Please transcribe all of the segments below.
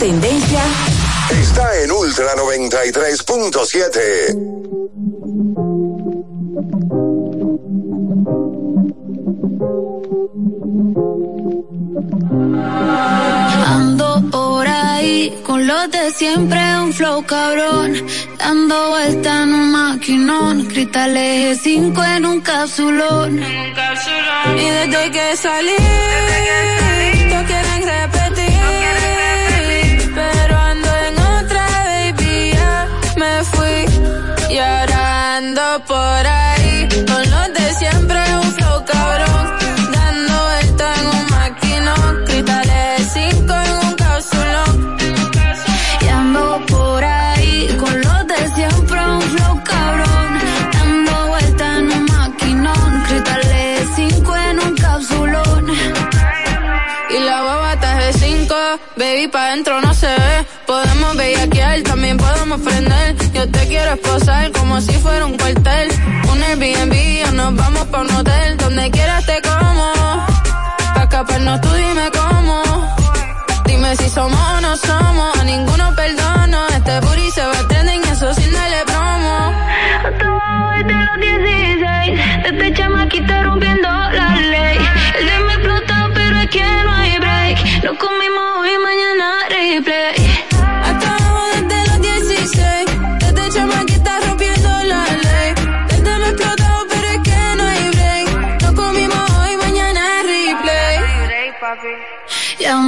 tendencia está en Ultra 93.7. Ando por ahí con los de siempre, un flow cabrón. Dando vuelta en un maquinón, cristal eje 5 en un capsulón. Y desde que salí, todos quieren repetir. Ando por ahí con los de siempre, un flow cabrón. Dando vuelta en un maquinón, cristales 5 en un cápsulón. Y ando por ahí con los de siempre, un flow cabrón. Dando vuelta en un maquinón, cristales 5 en un cápsulón. Y la baba de 5, baby, pa' dentro no Yo te quiero esposar como si fuera un cuartel. Un Airbnb o nos vamos pa' un hotel. Donde quieras te como. Pa' escaparnos tú dime cómo. Dime si somos o no somos. A ninguno perdono.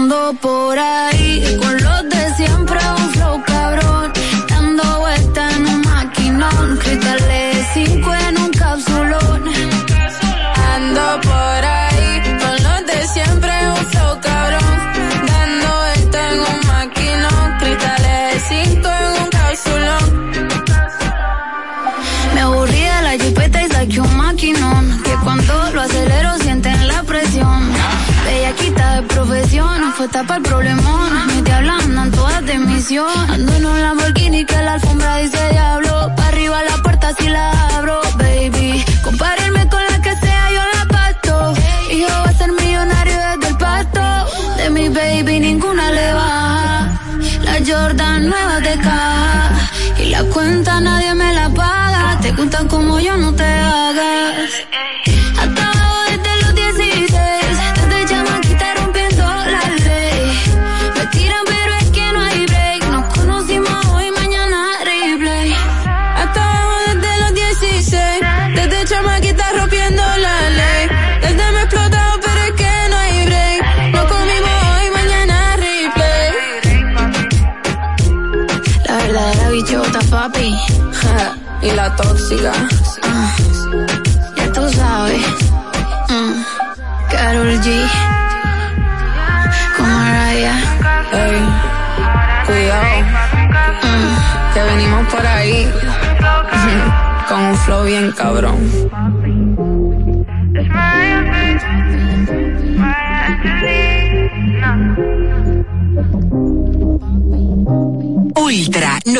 Ando por ahí con profesión, fue tapa el problemón. Ni te hablan, todas de misión. Ando en un Lamborghini que la alfombra dice diablo. Pa' arriba la puerta si la abro, baby. Compárenme con la que sea, yo la pasto. Y yo voy a ser millonario desde el pasto. De mi baby ninguna le baja. La Jordan nueva de caja. Y la cuenta nadie me la paga. Te cuentan como yo no te hagas. Y la tóxica. Ah, ya tú sabes. Mm, Karol G. Con Mariah. Ey, cuidado. Mm, que venimos por ahí. Con un flow bien cabrón.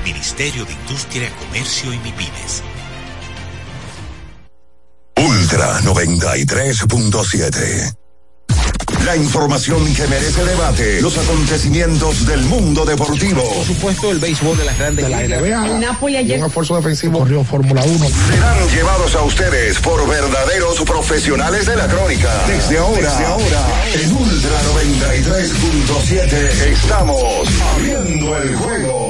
Ministerio de Industria, Comercio y MIPIMES. Ultra 93.7 la información que merece debate. Los acontecimientos del mundo deportivo. Por supuesto, el béisbol de las grandes de la NBA. Napoli ayer. Un esfuerzo defensivo. Corrió Fórmula 1. Serán llevados a ustedes por verdaderos profesionales de la crónica. Desde ahora, Desde ahora en Ultra 93.7 estamos abriendo el juego.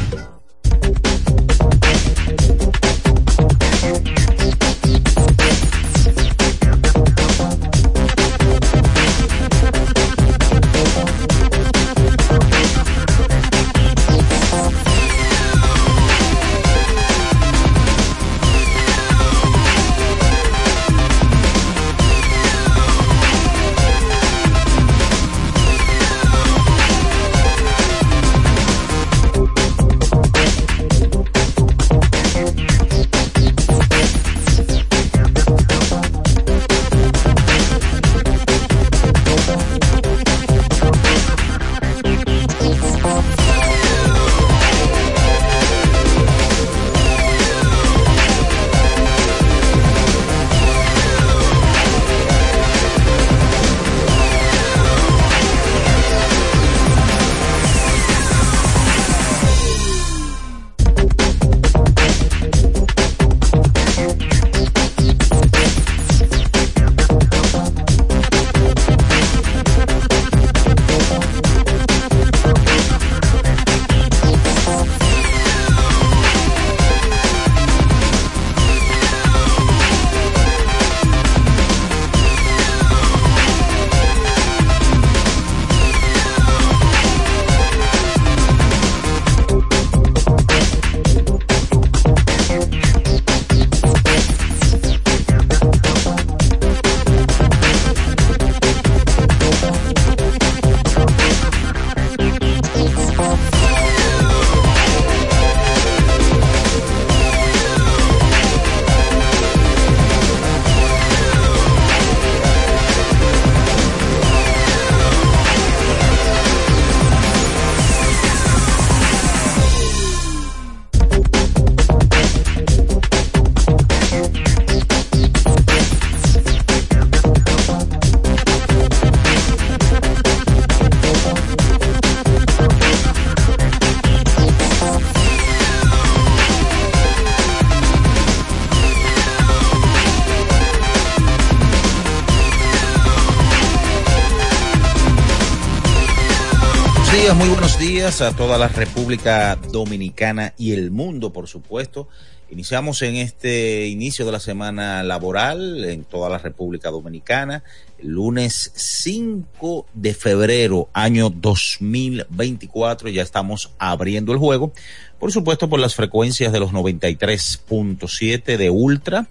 A toda la República Dominicana y el mundo, por supuesto. Iniciamos en este inicio de la semana laboral en toda la República Dominicana, el lunes 5 de febrero, año 2024. Ya estamos abriendo el juego, por supuesto, por las frecuencias de los 93.7 de Ultra,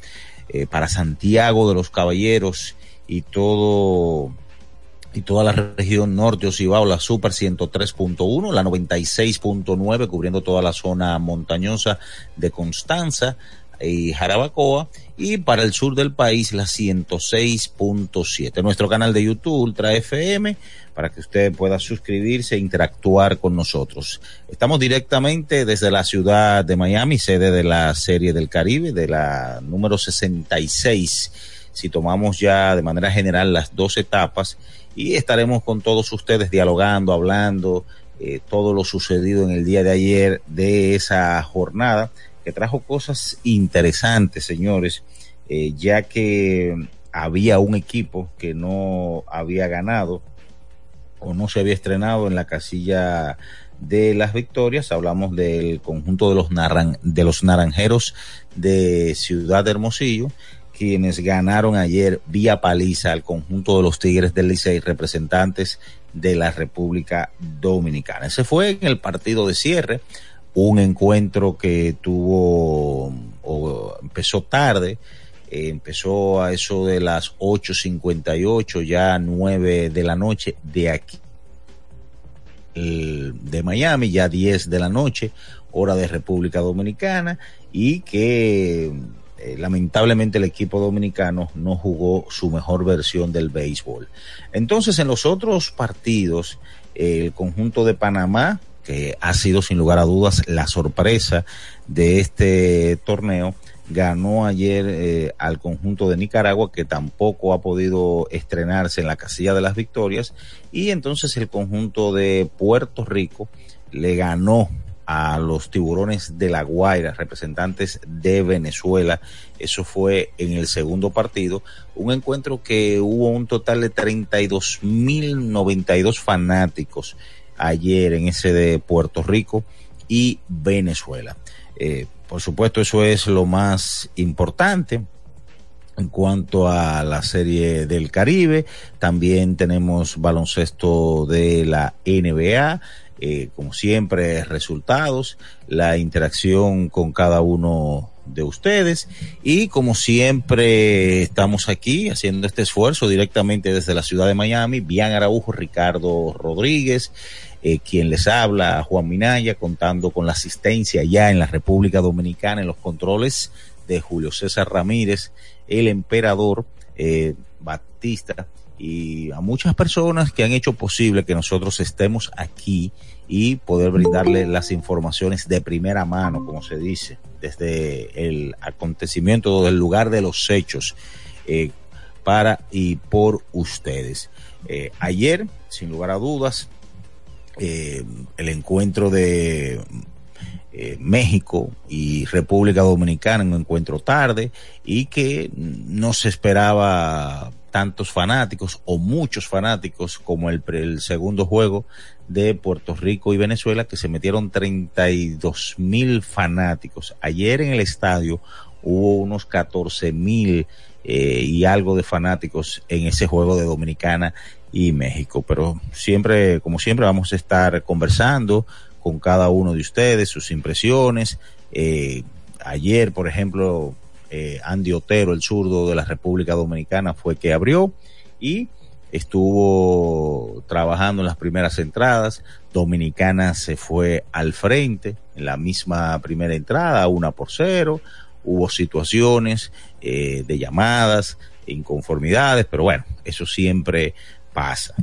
eh, para Santiago de los Caballeros y todo y toda la región norte o Cibao, la Super 103.1, la 96.9 cubriendo toda la zona montañosa de Constanza y Jarabacoa y para el sur del país la 106.7. Nuestro canal de YouTube Ultra FM para que usted pueda suscribirse e interactuar con nosotros. Estamos directamente desde la ciudad de Miami, sede de la Serie del Caribe, de la número 66. Si tomamos ya de manera general las dos etapas, y estaremos con todos ustedes dialogando, hablando, eh, todo lo sucedido en el día de ayer de esa jornada, que trajo cosas interesantes, señores, eh, ya que había un equipo que no había ganado o no se había estrenado en la casilla de las victorias. Hablamos del conjunto de los, naran de los naranjeros de Ciudad Hermosillo quienes ganaron ayer vía paliza al conjunto de los Tigres del Licey, representantes de la República Dominicana. Ese fue en el partido de cierre, un encuentro que tuvo o empezó tarde, eh, empezó a eso de las 8:58, ya 9 de la noche de aquí de Miami, ya 10 de la noche, hora de República Dominicana y que eh, lamentablemente el equipo dominicano no jugó su mejor versión del béisbol. Entonces, en los otros partidos, el conjunto de Panamá, que ha sido sin lugar a dudas la sorpresa de este torneo, ganó ayer eh, al conjunto de Nicaragua que tampoco ha podido estrenarse en la casilla de las victorias y entonces el conjunto de Puerto Rico le ganó a los tiburones de La Guaira, representantes de Venezuela. Eso fue en el segundo partido. Un encuentro que hubo un total de 32.092 fanáticos ayer en ese de Puerto Rico y Venezuela. Eh, por supuesto, eso es lo más importante. En cuanto a la serie del Caribe, también tenemos baloncesto de la NBA, eh, como siempre, resultados, la interacción con cada uno de ustedes. Y como siempre estamos aquí haciendo este esfuerzo directamente desde la ciudad de Miami, Bian Araujo, Ricardo Rodríguez, eh, quien les habla, Juan Minaya, contando con la asistencia ya en la República Dominicana en los controles de Julio César Ramírez, el emperador eh, Batista y a muchas personas que han hecho posible que nosotros estemos aquí y poder brindarle las informaciones de primera mano, como se dice, desde el acontecimiento, del lugar de los hechos, eh, para y por ustedes. Eh, ayer, sin lugar a dudas, eh, el encuentro de México y República Dominicana, un encuentro tarde y que no se esperaba tantos fanáticos o muchos fanáticos como el, el segundo juego de Puerto Rico y Venezuela que se metieron 32 mil fanáticos. Ayer en el estadio hubo unos 14 mil eh, y algo de fanáticos en ese juego de Dominicana y México. Pero siempre, como siempre, vamos a estar conversando con cada uno de ustedes, sus impresiones. Eh, ayer, por ejemplo, eh, Andy Otero, el zurdo de la República Dominicana, fue que abrió y estuvo trabajando en las primeras entradas. Dominicana se fue al frente en la misma primera entrada, una por cero. Hubo situaciones eh, de llamadas, inconformidades, pero bueno, eso siempre pasa.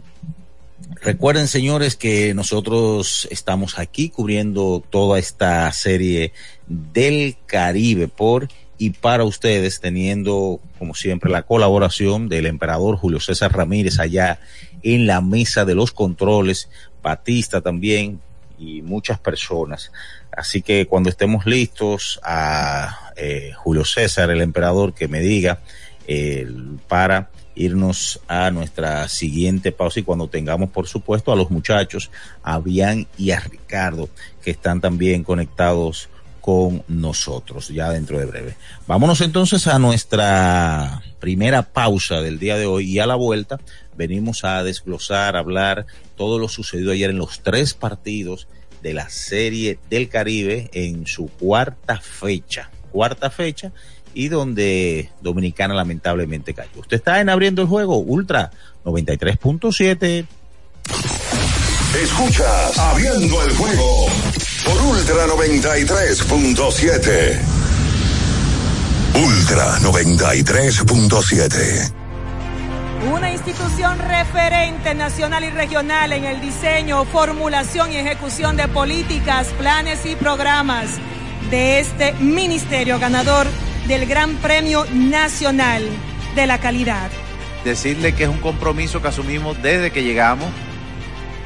Recuerden, señores, que nosotros estamos aquí cubriendo toda esta serie del Caribe por y para ustedes, teniendo como siempre la colaboración del emperador Julio César Ramírez allá en la mesa de los controles, Batista también y muchas personas. Así que cuando estemos listos a eh, Julio César, el emperador, que me diga eh, para irnos a nuestra siguiente pausa y cuando tengamos, por supuesto, a los muchachos, a Bian y a Ricardo, que están también conectados con nosotros ya dentro de breve. Vámonos entonces a nuestra primera pausa del día de hoy y a la vuelta venimos a desglosar, hablar todo lo sucedido ayer en los tres partidos de la Serie del Caribe en su cuarta fecha. Cuarta fecha y donde Dominicana lamentablemente cayó. Usted está en abriendo el juego Ultra 93.7. Escuchas abriendo el juego por Ultra 93.7. Ultra 93.7. Una institución referente nacional y regional en el diseño, formulación y ejecución de políticas, planes y programas de este ministerio ganador del Gran Premio Nacional de la Calidad. Decirle que es un compromiso que asumimos desde que llegamos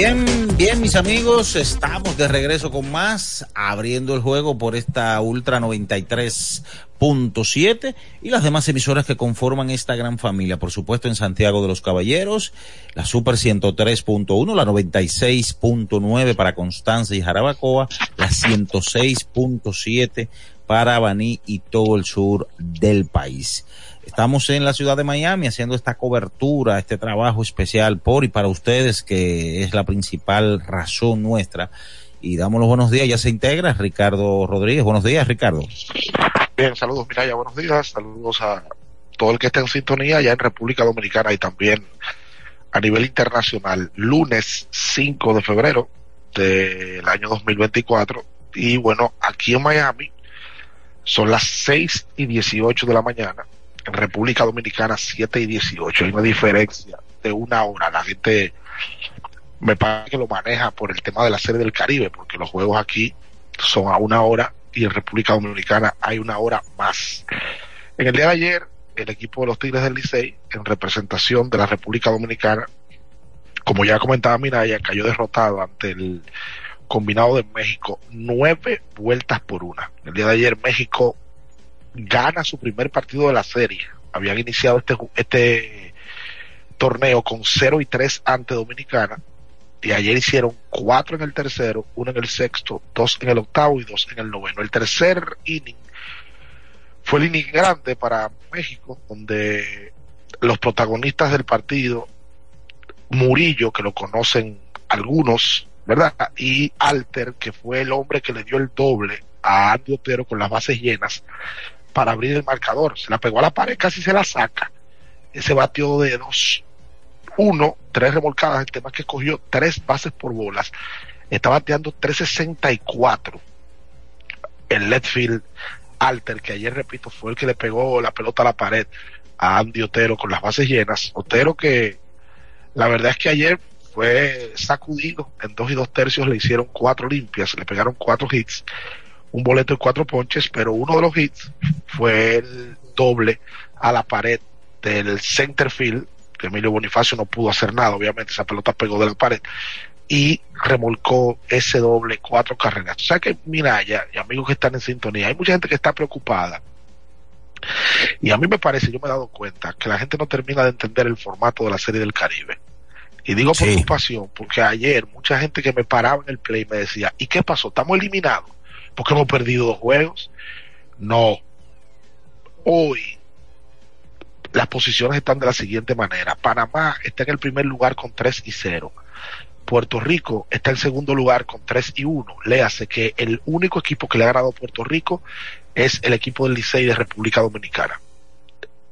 Bien, bien, mis amigos, estamos de regreso con más, abriendo el juego por esta Ultra 93.7 y las demás emisoras que conforman esta gran familia. Por supuesto, en Santiago de los Caballeros, la Super 103.1, la 96.9 para Constanza y Jarabacoa, la 106.7 para Baní y todo el sur del país. Estamos en la ciudad de Miami haciendo esta cobertura, este trabajo especial por y para ustedes, que es la principal razón nuestra. Y damos los buenos días, ya se integra Ricardo Rodríguez. Buenos días, Ricardo. Bien, saludos, Miraya, buenos días. Saludos a todo el que esté en sintonía ya en República Dominicana y también a nivel internacional. Lunes 5 de febrero del año 2024. Y bueno, aquí en Miami son las 6 y 18 de la mañana en República Dominicana 7 y 18. Hay una diferencia de una hora. La gente me parece que lo maneja por el tema de la serie del Caribe, porque los juegos aquí son a una hora y en República Dominicana hay una hora más. En el día de ayer, el equipo de los Tigres del Licey, en representación de la República Dominicana, como ya comentaba Miraya, cayó derrotado ante el combinado de México, nueve vueltas por una. El día de ayer México gana su primer partido de la serie. Habían iniciado este, este torneo con 0 y 3 ante Dominicana y ayer hicieron cuatro en el tercero, uno en el sexto, dos en el octavo y dos en el noveno. El tercer inning fue el inning grande para México, donde los protagonistas del partido, Murillo, que lo conocen algunos, ¿verdad? Y Alter, que fue el hombre que le dio el doble a Andy Otero con las bases llenas para abrir el marcador. Se la pegó a la pared, casi se la saca. Ese batió de dos, uno, tres remolcadas, el tema que escogió tres bases por bolas. Está bateando 364. El Letfield Alter, que ayer, repito, fue el que le pegó la pelota a la pared a Andy Otero con las bases llenas. Otero que la verdad es que ayer fue sacudido en dos y dos tercios, le hicieron cuatro limpias, le pegaron cuatro hits, un boleto y cuatro ponches, pero uno de los hits fue el doble a la pared del center field, que Emilio Bonifacio no pudo hacer nada, obviamente esa pelota pegó de la pared, y remolcó ese doble cuatro carreras. O sea que, mira, ya, y amigos que están en sintonía, hay mucha gente que está preocupada. Y a mí me parece, yo me he dado cuenta, que la gente no termina de entender el formato de la Serie del Caribe. Y digo preocupación, porque ayer mucha gente que me paraba en el play me decía, ¿y qué pasó? ¿Estamos eliminados? ¿Porque hemos perdido dos juegos? No. Hoy las posiciones están de la siguiente manera. Panamá está en el primer lugar con 3 y 0. Puerto Rico está en segundo lugar con 3 y 1. Léase que el único equipo que le ha ganado a Puerto Rico es el equipo del Licey de República Dominicana.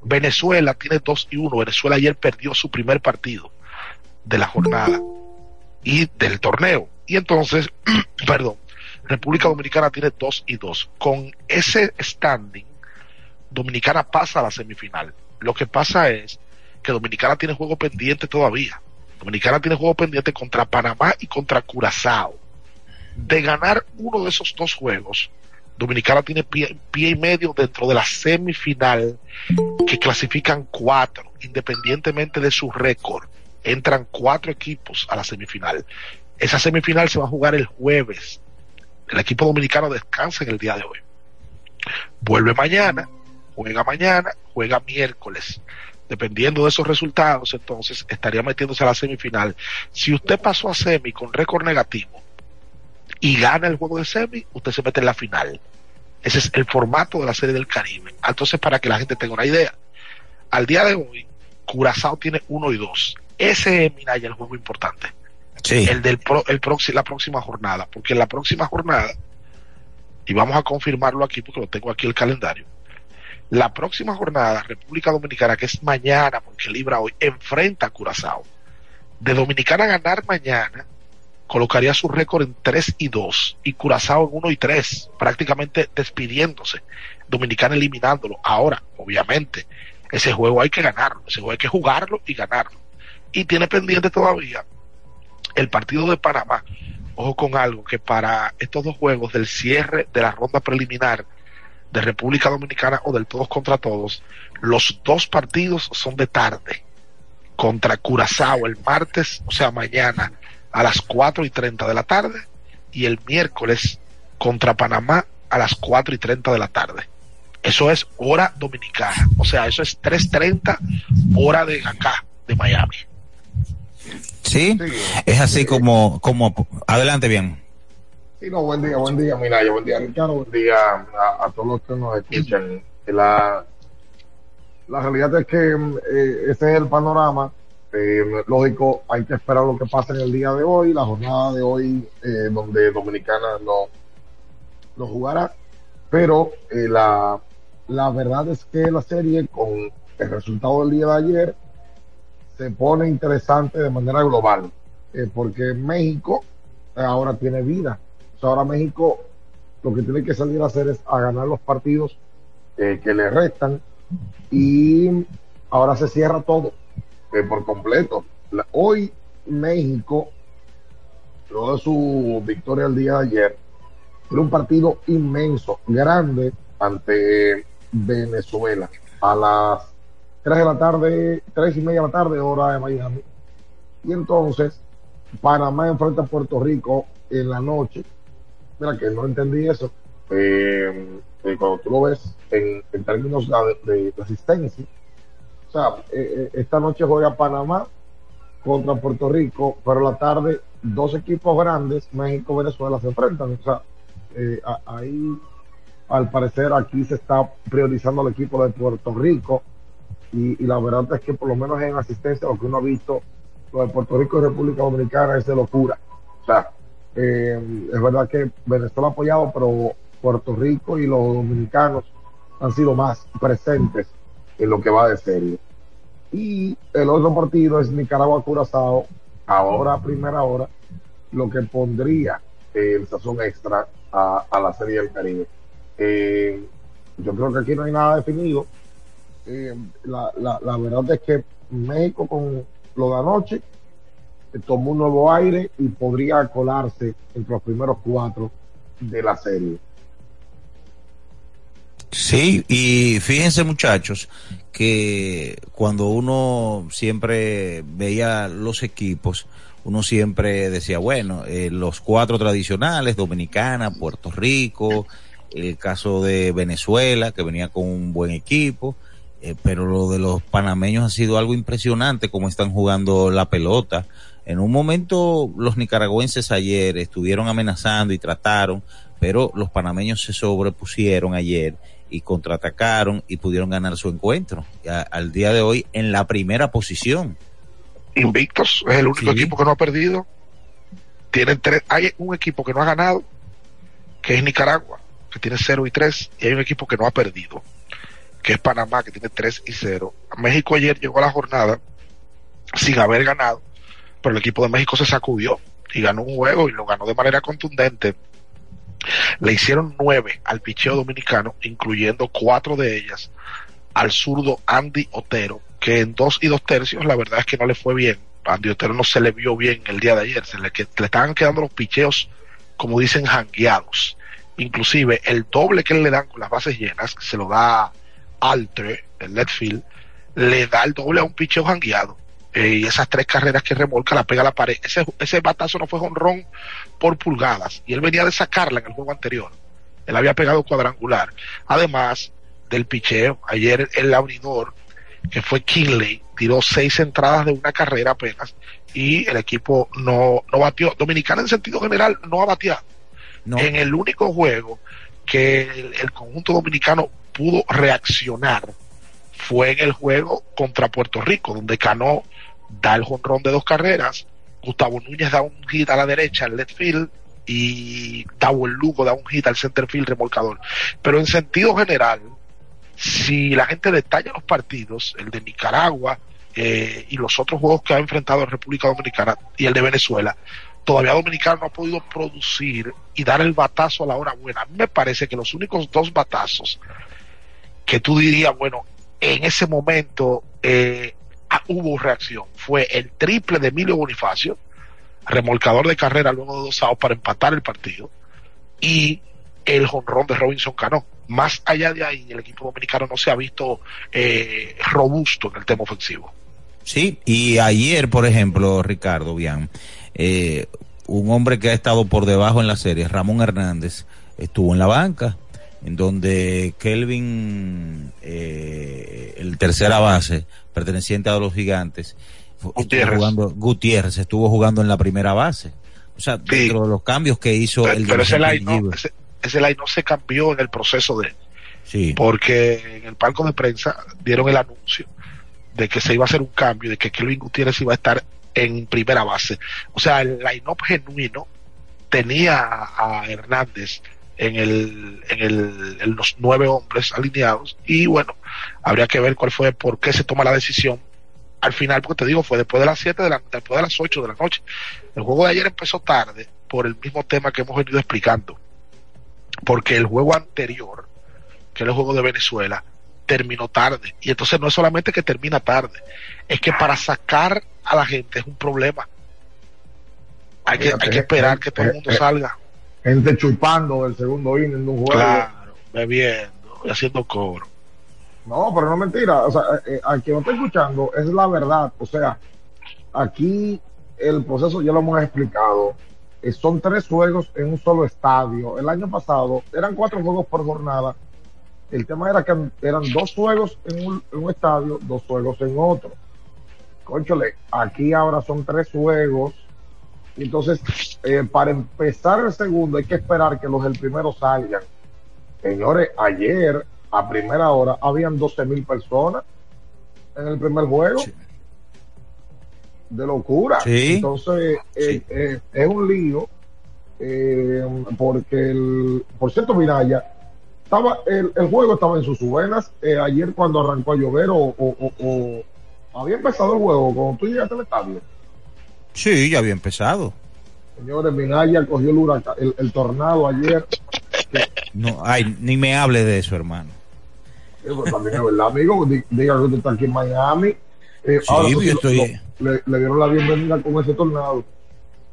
Venezuela tiene 2 y 1. Venezuela ayer perdió su primer partido de la jornada y del torneo. Y entonces, perdón, República Dominicana tiene 2 y 2. Con ese standing, Dominicana pasa a la semifinal. Lo que pasa es que Dominicana tiene juego pendiente todavía. Dominicana tiene juego pendiente contra Panamá y contra Curazao. De ganar uno de esos dos juegos, Dominicana tiene pie, pie, y medio dentro de la semifinal que clasifican cuatro, independientemente de su récord. Entran cuatro equipos a la semifinal. Esa semifinal se va a jugar el jueves. El equipo dominicano descansa en el día de hoy. Vuelve mañana, juega mañana, juega miércoles. Dependiendo de esos resultados, entonces estaría metiéndose a la semifinal. Si usted pasó a semi con récord negativo, y gana el juego de semi, usted se mete en la final. Ese es el formato de la serie del Caribe. Entonces, para que la gente tenga una idea, al día de hoy, Curazao tiene uno y dos. Ese es, mira, el juego importante. El del pro, el próximo, la próxima jornada. Porque la próxima jornada, y vamos a confirmarlo aquí porque lo tengo aquí el calendario, la próxima jornada, República Dominicana, que es mañana, porque libra hoy, enfrenta a Curazao. De Dominicana ganar mañana, colocaría su récord en 3 y 2 y Curazao en 1 y 3, prácticamente despidiéndose, Dominicana eliminándolo. Ahora, obviamente, ese juego hay que ganarlo, ese juego hay que jugarlo y ganarlo. Y tiene pendiente todavía el partido de Panamá. Ojo con algo, que para estos dos juegos del cierre de la ronda preliminar de República Dominicana o del todos contra todos, los dos partidos son de tarde. Contra Curazao el martes, o sea, mañana a las 4 y 30 de la tarde y el miércoles contra Panamá a las 4 y 30 de la tarde. Eso es hora dominicana, o sea, eso es 3.30 hora de acá, de Miami. Sí, es así como, como, adelante bien. Sí, no, buen día, buen día, Minaya, buen día, Ricardo, buen día a, a todos los que nos escuchan. La, la realidad es que eh, ese es el panorama eh, lógico, hay que esperar lo que pase en el día de hoy, la jornada de hoy, eh, donde Dominicana no, no jugará. Pero eh, la, la verdad es que la serie, con el resultado del día de ayer, se pone interesante de manera global, eh, porque México ahora tiene vida. Ahora México lo que tiene que salir a hacer es a ganar los partidos eh, que le restan y ahora se cierra todo eh, por completo. Hoy México, luego de su victoria el día de ayer, era un partido inmenso, grande ante Venezuela a las 3 de la tarde, 3 y media de la tarde, hora de Miami. Y entonces, Panamá enfrenta a Puerto Rico en la noche. Mira que no entendí eso. Eh, eh, cuando tú lo ves en, términos de, de. O sea, eh, esta noche juega Panamá contra Puerto Rico, pero la tarde dos equipos grandes, México y Venezuela, se enfrentan. O sea, eh, ahí al parecer aquí se está priorizando el equipo de Puerto Rico y, la verdad es que por lo menos en asistencia lo que uno ha visto, lo de Puerto Rico y República Dominicana es de locura. O sea, eh, es verdad que Venezuela ha apoyado, pero Puerto Rico y los dominicanos han sido más presentes en lo que va de serie. Y el otro partido es Nicaragua-Curazao, ahora a primera hora, lo que pondría el sazón extra a, la serie del Caribe. Eh, yo creo que aquí no hay nada definido. Eh, la, la, verdad es que México con lo de anoche eh, tomó un nuevo aire y podría colarse entre los primeros cuatro de la serie. Sí, y fíjense muchachos que cuando uno siempre veía los equipos, uno siempre decía, bueno, eh, los cuatro tradicionales, Dominicana, Puerto Rico, el caso de Venezuela, que venía con un buen equipo, eh, pero lo de los panameños ha sido algo impresionante como están jugando la pelota. En un momento los nicaragüenses ayer estuvieron amenazando y trataron, pero los panameños se sobrepusieron ayer y contraatacaron y pudieron ganar su encuentro. al día de hoy en la primera posición. Invictos, es el único equipo que no ha perdido. Tienen tres, hay un equipo que no ha ganado, que es Nicaragua, que tiene 0 y 3, y hay un equipo que no ha perdido, que es Panamá, que tiene 3 y 0. México ayer llegó a la jornada sin haber ganado, pero el equipo de México se sacudió y ganó un juego y lo ganó de manera contundente le hicieron nueve al picheo dominicano, incluyendo cuatro de ellas al zurdo Andy Otero, que en dos y dos tercios la verdad es que no le fue bien. Andy Otero no se le vio bien el día de ayer, se le, le estaban quedando los picheos, como dicen, jangueados. Inclusive el doble que le dan con las bases llenas, se lo da Altre, el left field, le da el doble a un picheo jangueado. Eh, y esas tres carreras que remolca la pega a la pared. Ese, ese batazo no fue honrón por pulgadas y él venía de sacarla en el juego anterior. Él había pegado cuadrangular. Además del picheo, ayer el abridor, que fue Kinley, tiró seis entradas de una carrera apenas y el equipo no, no batió. Dominicana en sentido general no ha bateado. En el único juego que el conjunto dominicano pudo reaccionar fue en el juego contra Puerto Rico, donde Cano da el jonrón de dos carreras, Gustavo Núñez da un hit a la derecha al left field y el Lugo da un hit al center field remolcador. Pero en sentido general, si la gente detalla los partidos, el de Nicaragua eh, y los otros juegos que ha enfrentado en República Dominicana y el de Venezuela, todavía Dominicana no ha podido producir y dar el batazo a la hora buena. A mí me parece que los únicos dos batazos que tú dirías, bueno, en ese momento eh, ah, hubo reacción. Fue el triple de Emilio Bonifacio, remolcador de carrera luego de dos outs para empatar el partido, y el jonrón de Robinson Cano. Más allá de ahí, el equipo dominicano no se ha visto eh, robusto en el tema ofensivo. Sí, y ayer, por ejemplo, Ricardo, bien, eh, un hombre que ha estado por debajo en la serie, Ramón Hernández, estuvo en la banca en donde Kelvin, eh, el tercera base, perteneciente a los gigantes, Gutiérrez. Estuvo jugando, Gutiérrez estuvo jugando en la primera base. O sea, dentro de los cambios que hizo el Pero ese line, no, ese, line no se cambió en el proceso de. Sí. Porque en el palco de prensa dieron el anuncio de que se iba a hacer un cambio, de que Kelvin Gutiérrez iba a estar en primera base. O sea, el line-up genuino tenía a Hernández en, el, en, el, en los nueve hombres alineados y bueno, habría que ver cuál fue, por qué se toma la decisión al final, porque te digo, fue después de las 7 de la, después de las 8 de la noche. El juego de ayer empezó tarde por el mismo tema que hemos venido explicando. Porque el juego anterior, que es el juego de Venezuela, terminó tarde. Y entonces no es solamente que termina tarde, es que para sacar a la gente es un problema. Hay que, hay que esperar que todo el mundo salga gente chupando del segundo inning de un juego. Claro, bebiendo y haciendo coro. No, pero no es mentira. O sea, eh, eh, a quien no está escuchando es la verdad. O sea, aquí el proceso ya lo hemos explicado. Eh, son tres juegos en un solo estadio. El año pasado eran cuatro juegos por jornada. El tema era que eran dos juegos en un, en un estadio, dos juegos en otro. Conchole, aquí ahora son tres juegos Entonces, eh, para empezar el segundo hay que esperar que los del primero salgan. Señores, ayer a primera hora habían 12 mil personas en el primer juego. De locura. Sí. Entonces, eh, eh, es un lío. eh, porque, el, por cierto, Miraya, estaba, el, el juego estaba en sus venas eh, ayer cuando arrancó a llover o, o- o- o había empezado el juego cuando tú llegaste al estadio. Sí, ya había empezado. Señores, Minaya cogió el, huracán, el, el tornado ayer. No, ay, ni me hable de eso, hermano. Pues, también es verdad, amigo. Di- Diga que usted está aquí en Miami. Eh, Sí, ahora, yo sí, estoy- lo- le, le dieron la bienvenida con ese tornado.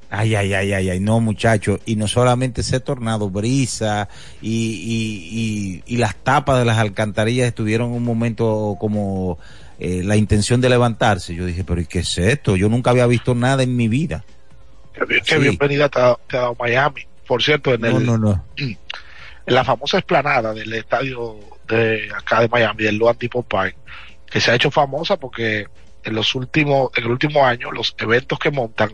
Ay, ay, ay, ay, ay, no, muchacho. Y no solamente ese tornado, brisa y, y, y, y las tapas de las alcantarillas estuvieron un momento como eh, la intención de levantarse. Yo dije, pero ¿y qué es esto? Yo nunca había visto nada en mi vida. Qué, bien- qué Sí. bienvenida te ha, te ha dado Miami. Por cierto, en, No, el, no, no. en la famosa esplanada del estadio de acá de Miami, del Loan Depot Park, que se ha hecho famosa porque en los últimos, en el último año, los eventos que montan,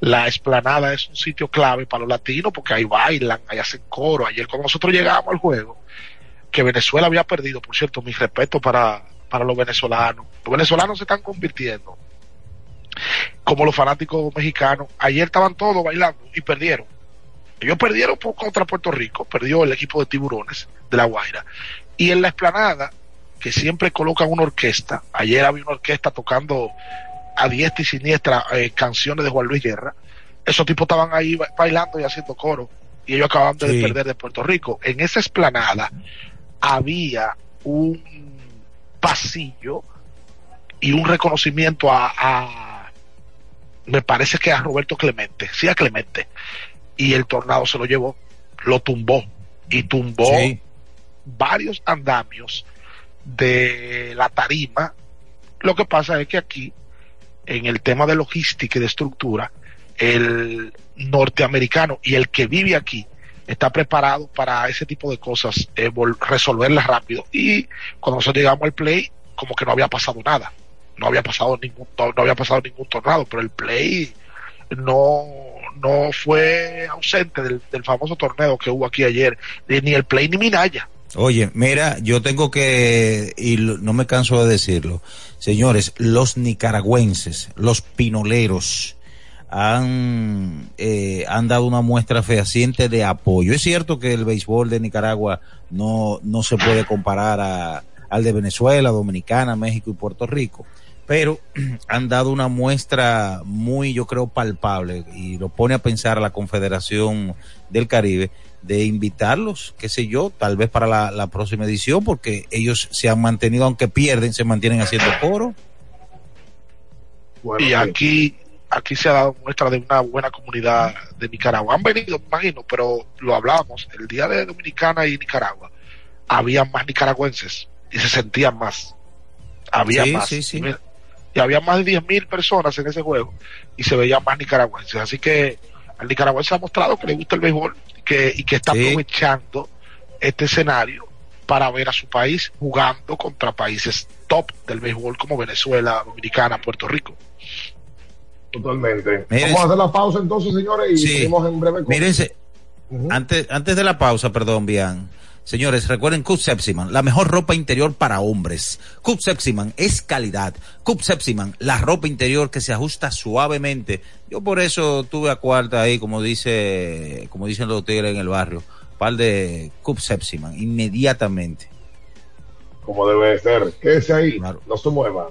la esplanada es un sitio clave para los latinos porque ahí bailan, ahí hacen coro. Ayer cuando nosotros llegamos al juego, que Venezuela había perdido, por cierto, mi respeto para, para los venezolanos. Los venezolanos se están convirtiendo como los fanáticos mexicanos. Ayer estaban todos bailando y perdieron. Ellos perdieron por- contra Puerto Rico, perdió el equipo de tiburones de La Guaira. Y en la explanada, que siempre colocan una orquesta, ayer había una orquesta tocando a diestra y siniestra eh, canciones de Juan Luis Guerra. Esos tipos estaban ahí ba- bailando y haciendo coro. Y ellos acaban de Sí. perder de Puerto Rico. En esa explanada había un pasillo y un reconocimiento a, a- me parece que a Roberto Clemente, sí a Clemente, y el tornado se lo llevó, lo tumbó y tumbó Sí. varios andamios de la tarima. Lo que pasa es que aquí, en el tema de logística y de estructura, el norteamericano y el que vive aquí está preparado para ese tipo de cosas, eh, resolverlas rápido. Y cuando nosotros llegamos al play, como que no había pasado nada. No había pasado ningún, no, había pasado ningún tornado, pero el play no, no fue ausente del, del famoso torneo que hubo aquí ayer, ni ni el play ni Minaya. Oye, mira, yo tengo que, y no me canso de decirlo, señores, los nicaragüenses, los pinoleros, han, eh, han dado una muestra fehaciente de apoyo. Es cierto que el béisbol de Nicaragua no, no se puede comparar a, al de Venezuela, Dominicana, México y Puerto Rico, pero han dado una muestra muy, yo creo, palpable y lo pone a pensar a la Confederación del Caribe de invitarlos, qué sé yo, tal vez para la, la próxima edición, porque ellos se han mantenido, aunque pierden, se mantienen haciendo coro. y aquí aquí se ha dado muestra de una buena comunidad de Nicaragua. Han venido, me imagino, pero lo hablábamos, el día de Dominicana y Nicaragua, había más nicaragüenses y se sentían más. Había Sí, más. sí, sí. Y, había más de 10 mil personas en ese juego y se veían más nicaragüenses. Así que al nicaragüense ha mostrado que le gusta el béisbol y que, y que está aprovechando este escenario para ver a su país jugando contra países top del béisbol como Venezuela, Dominicana, Puerto Rico. Totalmente. Vamos a hacer la pausa entonces, señores, y Sí. seguimos en breve. con- Mírense, antes, antes de la pausa, perdón, Bian. Señores, recuerden Cup Sepsiman, la mejor ropa interior para hombres. Cup Sepsiman es calidad. Cup Sepsiman, la ropa interior que se ajusta suavemente. Yo por eso tuve a cuarta ahí, como dice, como dicen los tigres en el barrio, par de Cup Sepsiman, inmediatamente. Como debe ser. Quédese ahí, no se mueva.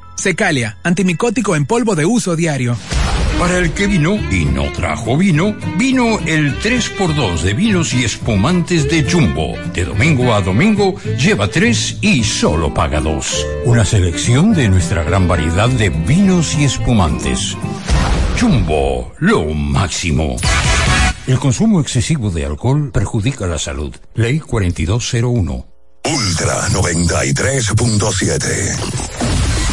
Secalia, antimicótico en polvo de uso diario. Para el que vino y no trajo vino, vino el 3x2 de vinos y espumantes de Jumbo. De domingo a domingo, lleva 3 y solo paga 2. Una selección de nuestra gran variedad de vinos y espumantes. Jumbo, lo máximo. El consumo excesivo de alcohol perjudica la salud. Ley 4201. Ultra 93.7.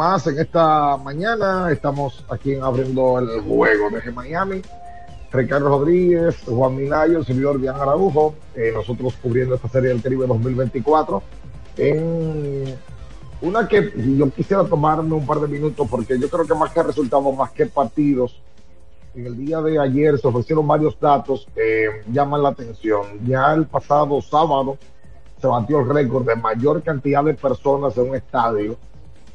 En esta mañana. Estamos aquí abriendo el juego desde Miami. Ricardo Rodríguez, Juan Minayo, el servidor Diana Araujo, eh, nosotros cubriendo esta serie del Caribe 2024 en una que yo quisiera tomarme un par de minutos porque yo creo que más que resultados, más que partidos, en el día de ayer se ofrecieron varios datos que llaman la atención. Ya el pasado sábado se batió el récord de mayor cantidad de personas en un estadio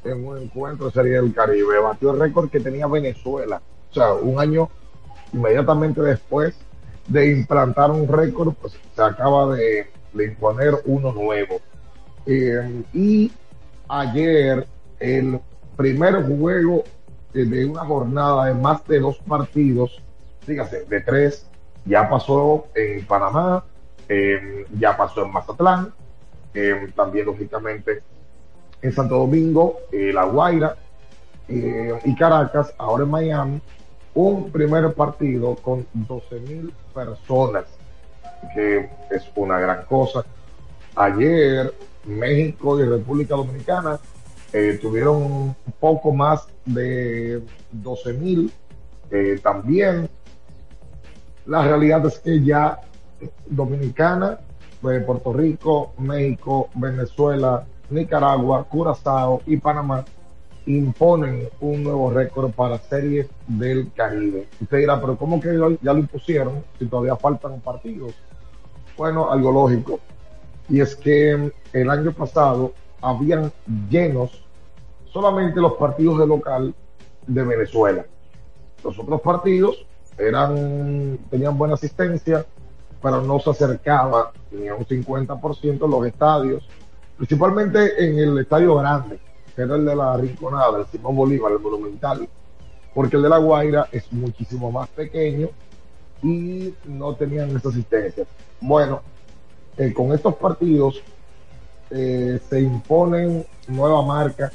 en un encuentro de Serie del Caribe. Batió el récord que tenía Venezuela. O sea, un año inmediatamente después de implantar un récord, pues se acaba de, imponer uno nuevo. Eh, y ayer el primer juego eh, de una jornada de más de dos partidos, dígase, de tres, ya pasó en Panamá, eh, ya pasó en Mazatlán, también lógicamente en Santo Domingo, eh, La Guaira eh, y Caracas, ahora en Miami, un primer partido con 12 mil personas, que es una gran cosa. Ayer México y República Dominicana eh, tuvieron un poco más de 12 mil eh, también. La realidad es que ya Dominicana, Puerto Rico, México, Venezuela, Nicaragua, Curazao y Panamá imponen un nuevo récord para series del Caribe. Usted dirá, pero ¿cómo que ya lo impusieron si todavía faltan partidos? Bueno, algo lógico. Y es que el año pasado habían llenos solamente los partidos de local de Venezuela. Los otros partidos eran, tenían buena asistencia, pero no se acercaba ni a un 50% los estadios, principalmente en el estadio grande, que era el de la Rinconada, el Simón Bolívar, el Monumental, porque el de La Guaira es muchísimo más pequeño y no tenían esa asistencia. Bueno, eh, con estos partidos eh, se imponen nueva marca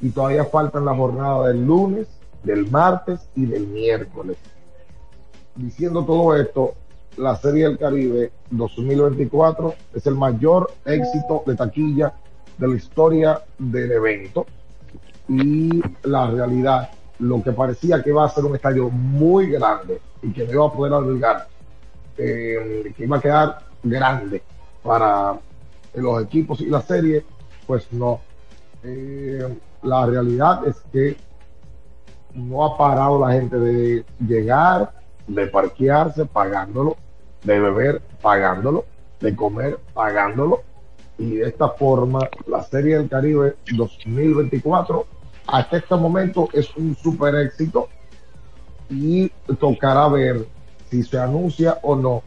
y todavía faltan la jornada del lunes, del martes y del miércoles. Diciendo todo esto, la Serie del Caribe 2024 es el mayor éxito de taquilla de la historia del evento y la realidad, lo que parecía que iba a ser un estadio muy grande y que no iba a poder albergar, eh, que iba a quedar grande para los equipos y la serie, pues no. Eh, la realidad es que no ha parado la gente de llegar, de parquearse pagándolo, de beber pagándolo, de comer pagándolo. Y de esta forma, la Serie del Caribe 2024 hasta este momento es un super éxito y tocará ver si se anuncia o no,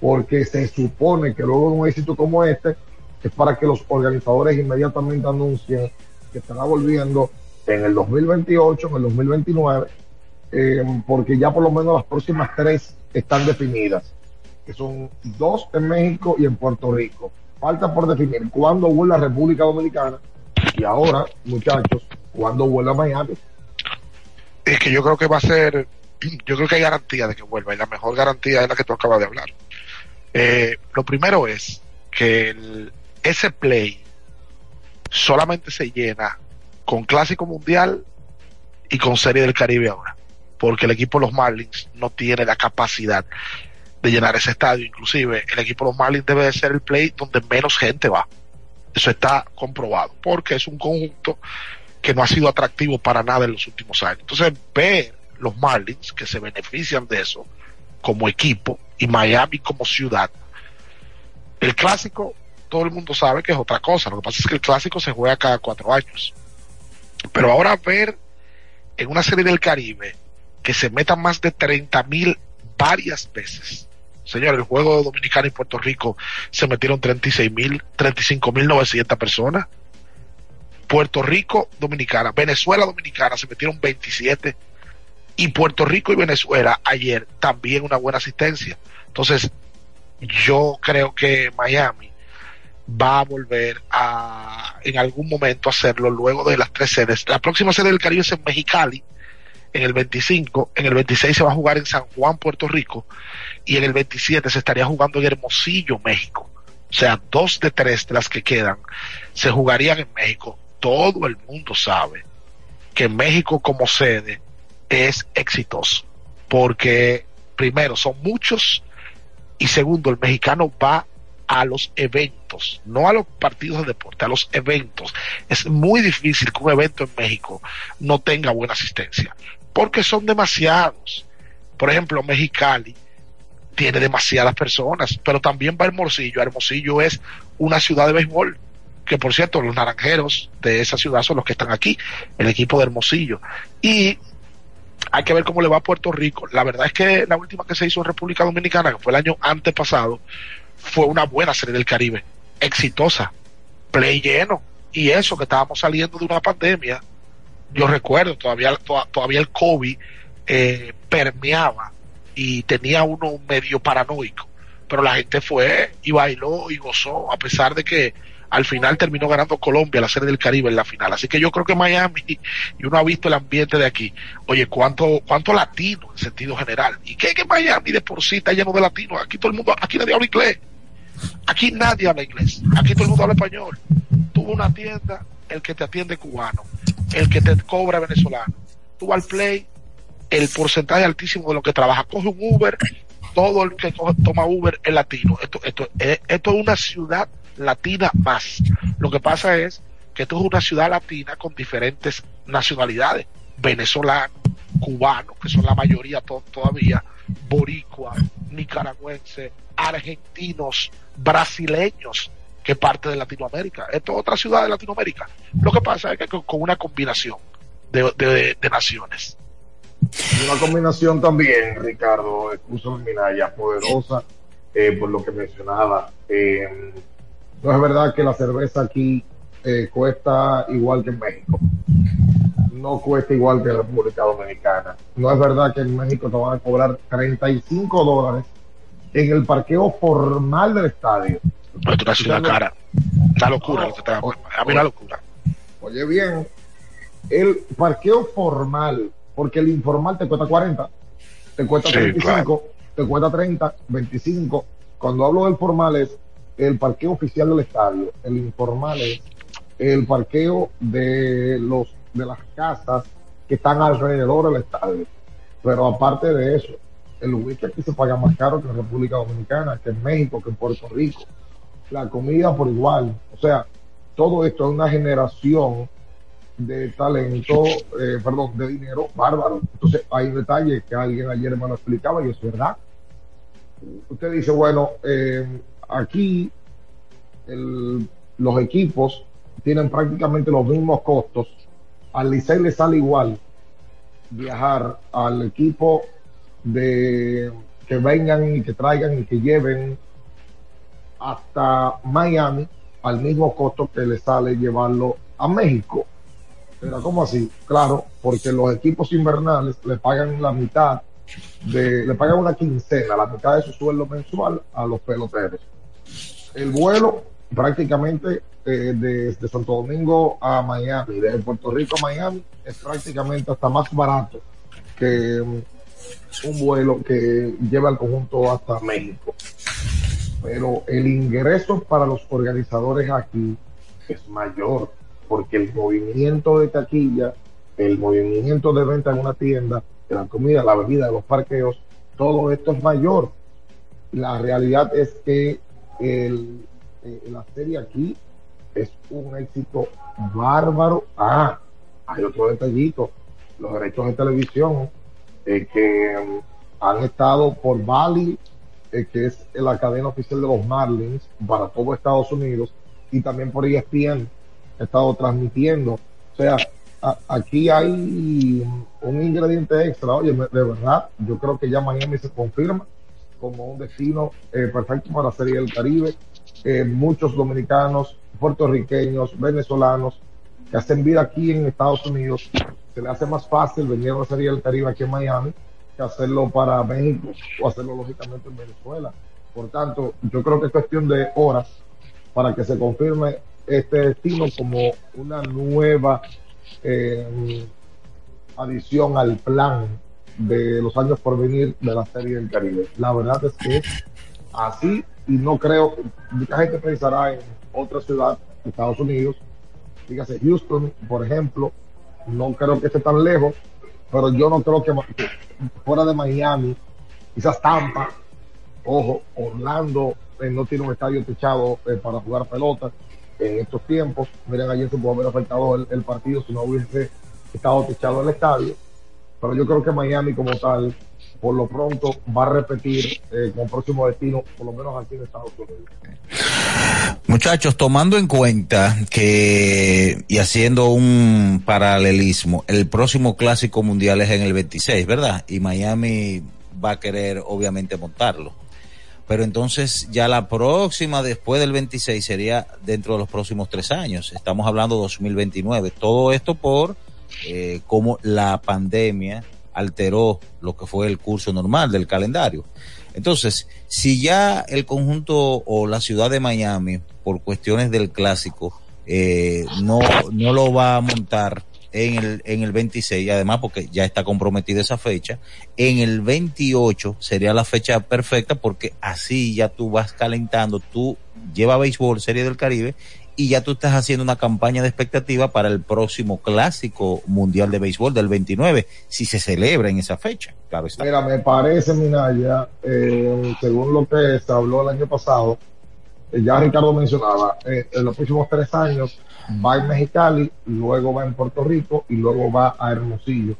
porque se supone que luego de un éxito como este es para que los organizadores inmediatamente anuncien que estará volviendo en el 2028, en el 2029, eh, porque ya por lo menos las próximas tres están definidas, que son dos en México y en Puerto Rico. Falta por definir cuándo vuelve a República Dominicana y ahora, muchachos, cuándo vuelve a Miami. Es que yo creo que va a ser, yo creo que hay garantía de que vuelva y la mejor garantía es la que tú acabas de hablar. Eh, lo primero es que ese play solamente se llena con Clásico Mundial y con Serie del Caribe ahora, porque el equipo de los Marlins no tiene la capacidad de llenar ese estadio. Inclusive el equipo de los Marlins debe de ser el play donde menos gente va. Eso está comprobado, porque es un conjunto que no ha sido atractivo para nada en los últimos años. Entonces, ver los Marlins que se benefician de eso como equipo y Miami como ciudad, el clásico todo el mundo sabe que es otra cosa. Lo que pasa es que el clásico se juega cada cuatro años. Pero ahora ver en una serie del Caribe que se metan más de 30 mil varias veces. Señor, el juego de Dominicana y Puerto Rico se metieron 36 mil, 35 mil 900 personas. Puerto Rico, Dominicana, Venezuela, Dominicana se metieron 27. Y Puerto Rico y Venezuela ayer también una buena asistencia. Entonces, yo creo que Miami va a volver a en algún momento hacerlo luego de las tres sedes. La próxima sede del Caribe es en Mexicali, en el 25, en el 26 se va a jugar en San Juan, Puerto Rico, y en el 27 se estaría jugando en Hermosillo, México. O sea, dos de tres de las que quedan se jugarían en México. Todo el mundo sabe que México como sede es exitoso, porque primero son muchos y segundo el mexicano va a los eventos, no a los partidos de deporte, a los eventos. Es muy difícil que un evento en México no tenga buena asistencia, porque son demasiados. Por ejemplo, Mexicali tiene demasiadas personas, pero también va Hermosillo. Hermosillo es una ciudad de béisbol, que por cierto, los naranjeros de esa ciudad son los que están aquí, el equipo de Hermosillo. Y hay que ver cómo le va a Puerto Rico. La verdad es que la última que se hizo en República Dominicana, que fue el año antepasado, fue una buena serie del Caribe, exitosa, play lleno. Y eso que estábamos saliendo de una pandemia, yo recuerdo, todavía, todavía el COVID eh, permeaba y tenía uno medio paranoico, pero la gente fue y bailó y gozó, a pesar de que al final terminó ganando Colombia la serie del Caribe en la final. Así que yo creo que Miami, y uno ha visto el ambiente de aquí, oye, cuánto, cuánto latino en sentido general. ¿Y qué que Miami de por sí está lleno de latinos? Aquí todo el mundo, aquí nadie habla inglés. Aquí nadie habla inglés. Aquí todo el mundo habla español. Tuvo una tienda, el que te atiende cubano, el que te cobra venezolano. Tú al play, el porcentaje altísimo de lo que trabaja. Coge un Uber, todo el que toma Uber es latino. Esto, esto, esto es una ciudad latina más. Lo que pasa es que esto es una ciudad latina con diferentes nacionalidades, venezolano, cubano, que son la mayoría todavía, boricua, nicaragüense, argentinos, brasileños, que parte de Latinoamérica. Esto es otra ciudad de Latinoamérica. Lo que pasa es que con, una combinación de, naciones. Una combinación también, Ricardo, excusa Minaya, poderosa, eh, por lo que mencionaba. Eh, no es verdad que la cerveza aquí eh, cuesta igual que en México. No cuesta igual que en República Dominicana. No es verdad que en México te van a cobrar 35 dólares en el parqueo formal del estadio. Es una cara. Una locura. a mí una locura. Oye bien, el parqueo formal, porque el informal te cuesta 40, te cuesta 35, te cuesta 30, 25. Cuando hablo del formal es el parqueo oficial del estadio, el informal es el parqueo de los de las casas que están alrededor del estadio. Pero aparte de eso, el whisky aquí se paga más caro que en República Dominicana, que en México, que en Puerto Rico. La comida por igual. O sea, todo esto es una generación de talento, eh, perdón, de dinero bárbaro. Entonces, hay detalles que alguien ayer me lo explicaba y es verdad. Usted dice, bueno, eh, aquí los equipos tienen prácticamente los mismos costos. Al Licey le sale igual viajar al equipo de que vengan y que traigan y que lleven hasta Miami al mismo costo que le sale llevarlo a México. Pero ¿cómo así? Claro, porque los equipos invernales le pagan la mitad de, le pagan una quincena, la mitad de su sueldo mensual a los peloteros el vuelo prácticamente eh, desde Santo Domingo a Miami, de Puerto Rico a Miami, es prácticamente hasta más barato que mm, un vuelo que lleva el conjunto hasta México. Pero el ingreso para los organizadores aquí es mayor, porque el movimiento de taquilla, el movimiento de venta en una tienda, de la comida, la bebida, los parqueos, todo esto es mayor. La realidad es que el, eh, la serie aquí es un éxito bárbaro. Ah, hay otro detallito, los derechos de televisión eh, que mm, han estado por Bali, eh, que es la cadena oficial de los Marlins para todo Estados Unidos, y también por ESPN, ha estado transmitiendo. O sea, aquí hay un ingrediente extra. Oye, de verdad, yo creo que ya Miami se confirma como un destino eh, perfecto para la Serie del Caribe. Eh, muchos dominicanos, puertorriqueños, venezolanos que hacen vida aquí en Estados Unidos, se le hace más fácil venir a la Serie del Caribe aquí en Miami que hacerlo para México o hacerlo lógicamente en Venezuela. Por tanto, yo creo que es cuestión de horas para que se confirme este destino como una nueva eh, adición al plan de los años por venir de la Serie del Caribe. La verdad es que así y no creo, mucha gente pensará en otra ciudad Estados Unidos, dígase Houston, por ejemplo, no creo que esté tan lejos, pero yo no creo que fuera de Miami, quizás Tampa, ojo, Orlando eh, no tiene un estadio techado eh, para jugar pelota en estos tiempos. Miren, ayer se pudo haber afectado el, el partido si no hubiese estado techado el estadio pero yo creo que Miami como tal, por lo pronto, va a repetir eh, como próximo destino, por lo menos aquí en Estados Unidos. Muchachos, tomando en cuenta que y haciendo un paralelismo, el próximo clásico mundial es en el 26, ¿verdad? Y Miami va a querer obviamente montarlo. Pero entonces ya la próxima después del 26 sería dentro de los próximos tres años. Estamos hablando de 2029. Todo esto por eh, cómo la pandemia alteró lo que fue el curso normal del calendario. Entonces, si ya el conjunto o la ciudad de Miami, por cuestiones del clásico, eh, no, no lo va a montar en el, en el 26, además porque ya está comprometida esa fecha, en el 28 sería la fecha perfecta porque así ya tú vas calentando, tú llevas béisbol, Serie del Caribe, y ya tú estás haciendo una campaña de expectativa para el próximo clásico mundial de béisbol del 29, si se celebra en esa fecha. Claro está. Mira, me parece, Minaya, eh, según lo que se habló el año pasado, eh, ya Ricardo mencionaba, eh, en los próximos tres años va en Mexicali, luego va en Puerto Rico y luego va a Hermosillo.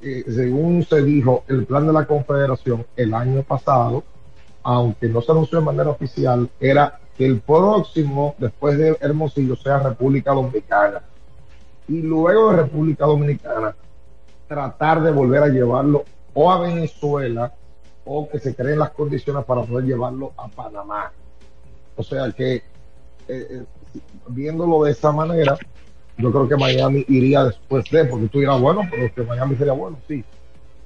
Eh, según se dijo, el plan de la Confederación el año pasado, aunque no se anunció de manera oficial, era que el próximo, después de Hermosillo, sea República Dominicana. Y luego de República Dominicana, tratar de volver a llevarlo o a Venezuela o que se creen las condiciones para poder llevarlo a Panamá. O sea que, eh, eh, viéndolo de esa manera, yo creo que Miami iría después de, porque tú dirás, bueno, pero que Miami sería bueno, sí.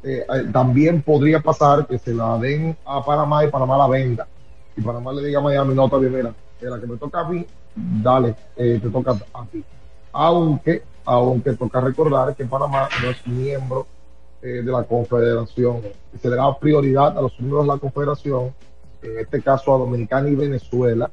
Eh, también podría pasar que se la den a Panamá y Panamá la venda y Panamá le diga a Miami, no, todavía mira, la que me toca a mí, dale, eh, te toca a ti. Aunque, aunque toca recordar que Panamá no es miembro eh, de la Confederación. Se le da prioridad a los miembros de la Confederación, en este caso a Dominicana y Venezuela,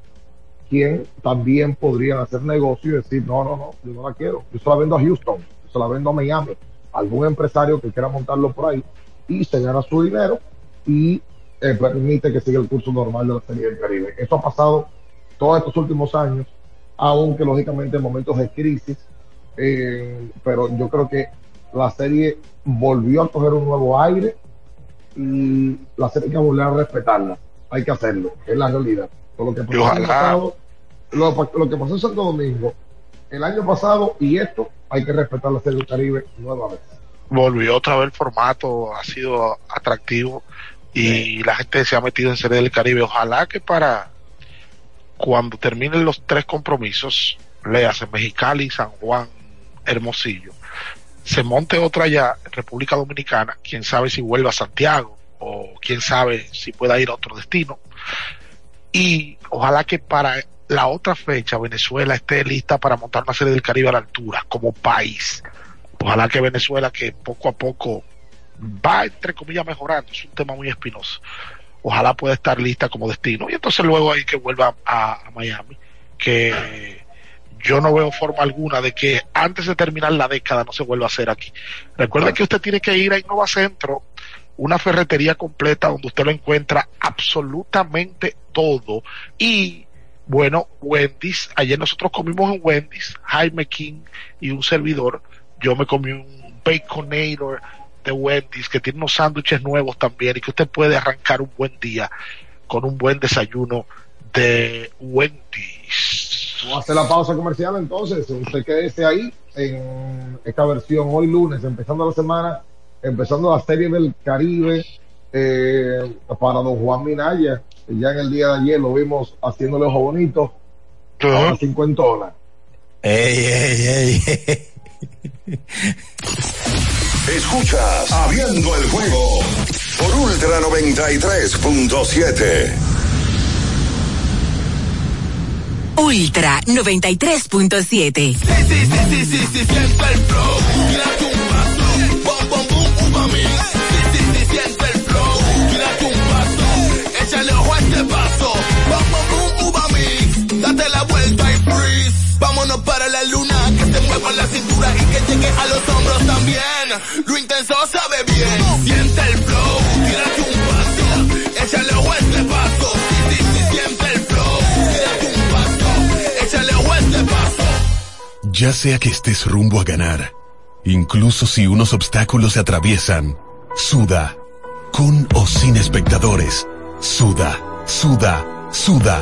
quien también podrían hacer negocio y decir, no, no, no, yo no la quiero, yo se la vendo a Houston, yo se la vendo a Miami, algún empresario que quiera montarlo por ahí y se gana su dinero y eh, permite que siga el curso normal de la Serie del Caribe. Esto ha pasado todos estos últimos años, aunque lógicamente en momentos de crisis, eh, pero yo creo que la serie volvió a coger un nuevo aire y la serie hay que volver a respetarla. Hay que hacerlo, es la realidad. lo que pasó, lo, que pasó en Santo Domingo el año pasado y esto, hay que respetar la serie del Caribe nuevamente. Volvió otra vez el formato, ha sido atractivo y la gente se ha metido en Serie del Caribe. Ojalá que para cuando terminen los tres compromisos, le hacen Mexicali, San Juan, Hermosillo, se monte otra ya República Dominicana, quién sabe si vuelva a Santiago o quién sabe si pueda ir a otro destino. Y ojalá que para la otra fecha Venezuela esté lista para montar una serie del Caribe a la altura como país. Ojalá que Venezuela, que poco a poco va, entre comillas, mejorando. Es un tema muy espinoso. Ojalá pueda estar lista como destino. Y entonces luego hay que vuelva a, Miami, que yo no veo forma alguna de que antes de terminar la década no se vuelva a hacer aquí. Recuerde que usted tiene que ir a Innova Centro, una ferretería completa donde usted lo encuentra absolutamente todo. Y bueno, Wendy's, ayer nosotros comimos en Wendy's, Jaime King y un servidor. Yo me comí un Baconator de Wendy's, que tiene unos sándwiches nuevos también y que usted puede arrancar un buen día con un buen desayuno de Wendy's. Vamos a hacer la pausa comercial entonces. Usted quédese ahí en esta versión hoy lunes, empezando la semana, empezando la serie del Caribe eh, para don Juan Minaya. Ya en el día de ayer lo vimos haciéndole ojo bonito. A 50 Ey, ey, ey. Escuchas Abriendo el juego por Ultra 93.7. Ultra 93.7. Sí, sí, sí, sí, sí, sí, siente el flow. La vuelta y freeze. Vámonos para la luna, que se mueva la cintura y que llegue a los hombros también. Lo intenso sabe bien. Siente el flow, tírate un paso, échale ojo este paso. Sí, sí, sí, siente el flow, tírate un paso, échale ojo este paso. Ya sea que estés rumbo a ganar, incluso si unos obstáculos se atraviesan, suda, con o sin espectadores, suda, suda, suda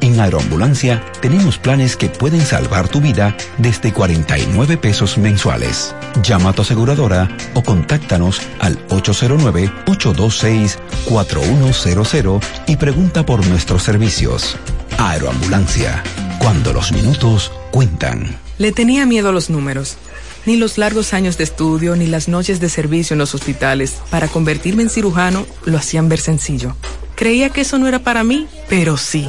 en Aeroambulancia tenemos planes que pueden salvar tu vida desde 49 pesos mensuales. Llama a tu aseguradora o contáctanos al 809-826-4100 y pregunta por nuestros servicios. Aeroambulancia, cuando los minutos cuentan. Le tenía miedo a los números. Ni los largos años de estudio ni las noches de servicio en los hospitales para convertirme en cirujano lo hacían ver sencillo. Creía que eso no era para mí, pero sí.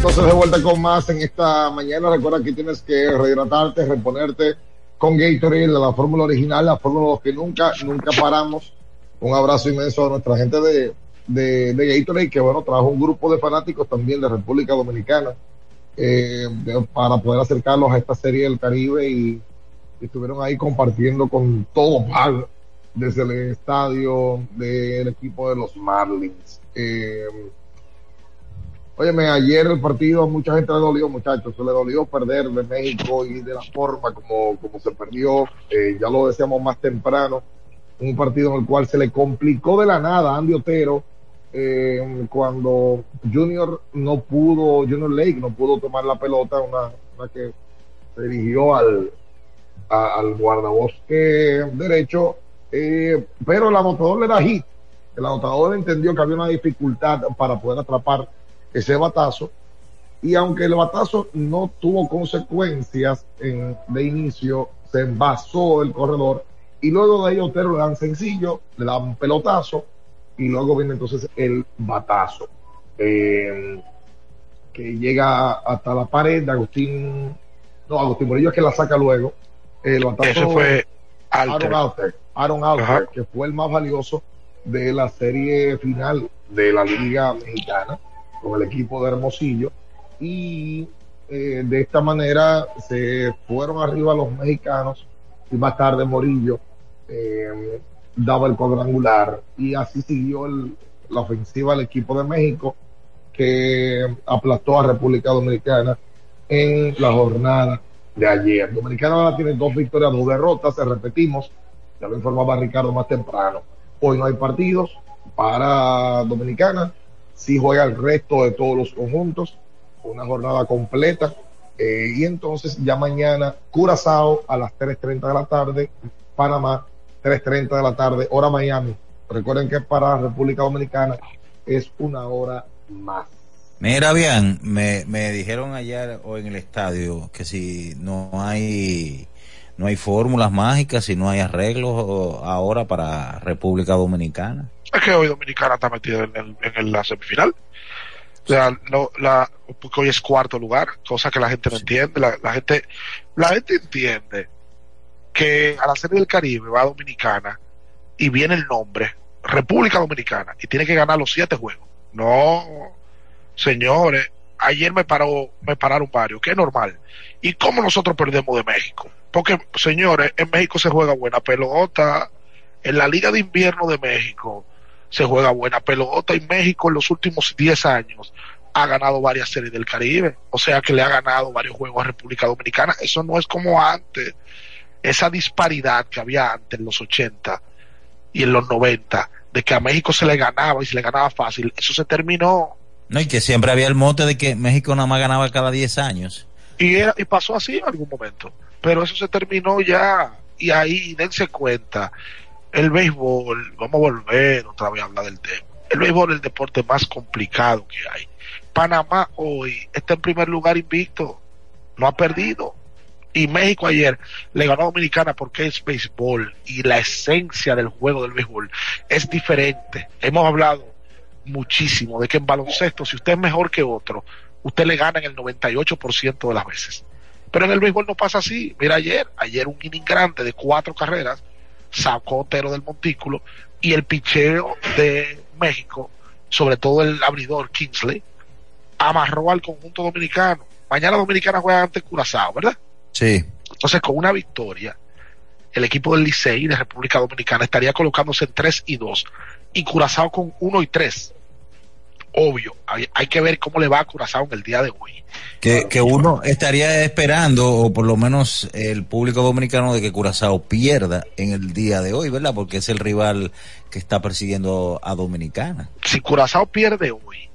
Entonces de vuelta con más en esta mañana. Recuerda que tienes que rehidratarte, reponerte con Gatorade, la fórmula original, la fórmula que nunca, nunca paramos. Un abrazo inmenso a nuestra gente de, de, de Gatorade, que bueno, trajo un grupo de fanáticos también de República Dominicana eh, para poder acercarlos a esta serie del Caribe y, y estuvieron ahí compartiendo con todo mal desde el estadio del equipo de los Marlins. Eh, Óyeme, ayer el partido a mucha gente le dolió, muchachos, se le dolió perder de México y de la forma como, como se perdió, eh, ya lo decíamos más temprano, un partido en el cual se le complicó de la nada a Andy Otero eh, cuando Junior no pudo, Junior Lake no pudo tomar la pelota, una, que se dirigió al, al guardabosque derecho, eh, pero el anotador le da hit, el anotador entendió que había una dificultad para poder atrapar ese batazo. Y aunque el batazo no tuvo consecuencias en, de inicio, se envasó el corredor. Y luego de ahí Otero le dan sencillo, le dan pelotazo. Y luego viene entonces el batazo. Eh, que llega hasta la pared de Agustín. No, Agustín Morillo es que la saca luego. El batazo fue Aaron Alter. Aaron Alter, que fue el más valioso de la serie final de la Liga Mexicana con el equipo de Hermosillo y eh, de esta manera se fueron arriba los mexicanos y más tarde Morillo eh, daba el cuadrangular y así siguió el, la ofensiva del equipo de México que aplastó a República Dominicana en la jornada de ayer. Dominicana ahora tiene dos victorias, dos derrotas, se repetimos, ya lo informaba Ricardo más temprano. Hoy no hay partidos para Dominicana, si juega el resto de todos los conjuntos, una jornada completa. Eh, y entonces ya mañana Curazao a las 3.30 de la tarde, Panamá 3.30 de la tarde, hora Miami. Recuerden que para República Dominicana es una hora más. Mira bien, me, me dijeron ayer o en el estadio que si no hay no hay fórmulas mágicas, si no hay arreglos ahora para República Dominicana. Es que hoy Dominicana está metida en, el, en la semifinal. O sea, no, la, porque hoy es cuarto lugar, cosa que la gente no entiende. La, la, gente, la gente entiende que a la serie del Caribe va a Dominicana y viene el nombre República Dominicana y tiene que ganar los siete juegos. No, señores, ayer me paró, me pararon varios, que es normal. ¿Y cómo nosotros perdemos de México? Porque, señores, en México se juega buena pelota, en la Liga de Invierno de México se juega buena pelota y México en los últimos 10 años ha ganado varias series del Caribe, o sea que le ha ganado varios juegos a República Dominicana. Eso no es como antes, esa disparidad que había antes en los 80 y en los 90, de que a México se le ganaba y se le ganaba fácil, eso se terminó. No, y que siempre había el mote de que México nada más ganaba cada 10 años. Y, era, y pasó así en algún momento, pero eso se terminó ya, y ahí dense cuenta, el béisbol, vamos a volver otra vez a hablar del tema, el béisbol es el deporte más complicado que hay Panamá hoy está en primer lugar invicto, no ha perdido. Y México ayer le ganó a Dominicana porque es béisbol y la esencia del juego del béisbol es diferente. Hemos hablado muchísimo de que en baloncesto, si usted es mejor que otro, usted le gana en el 98% de las veces. Pero en el béisbol no pasa así. Mira ayer, ayer un inning grande de cuatro carreras sacó Otero del montículo y el picheo de México, sobre todo el abridor Kingsley, amarró al conjunto dominicano. Mañana Dominicana juega ante Curazao, ¿verdad? Sí. Entonces, con una victoria, el equipo del Licey de República Dominicana estaría colocándose en 3 y 2 y Curazao con 1 y 3. Obvio, hay, hay, que ver cómo le va a Curazao en el día de hoy. Que, que uno estaría esperando, o por lo menos el público dominicano, de que Curazao pierda en el día de hoy, ¿verdad? Porque es el rival que está persiguiendo a Dominicana. Si Curazao pierde hoy,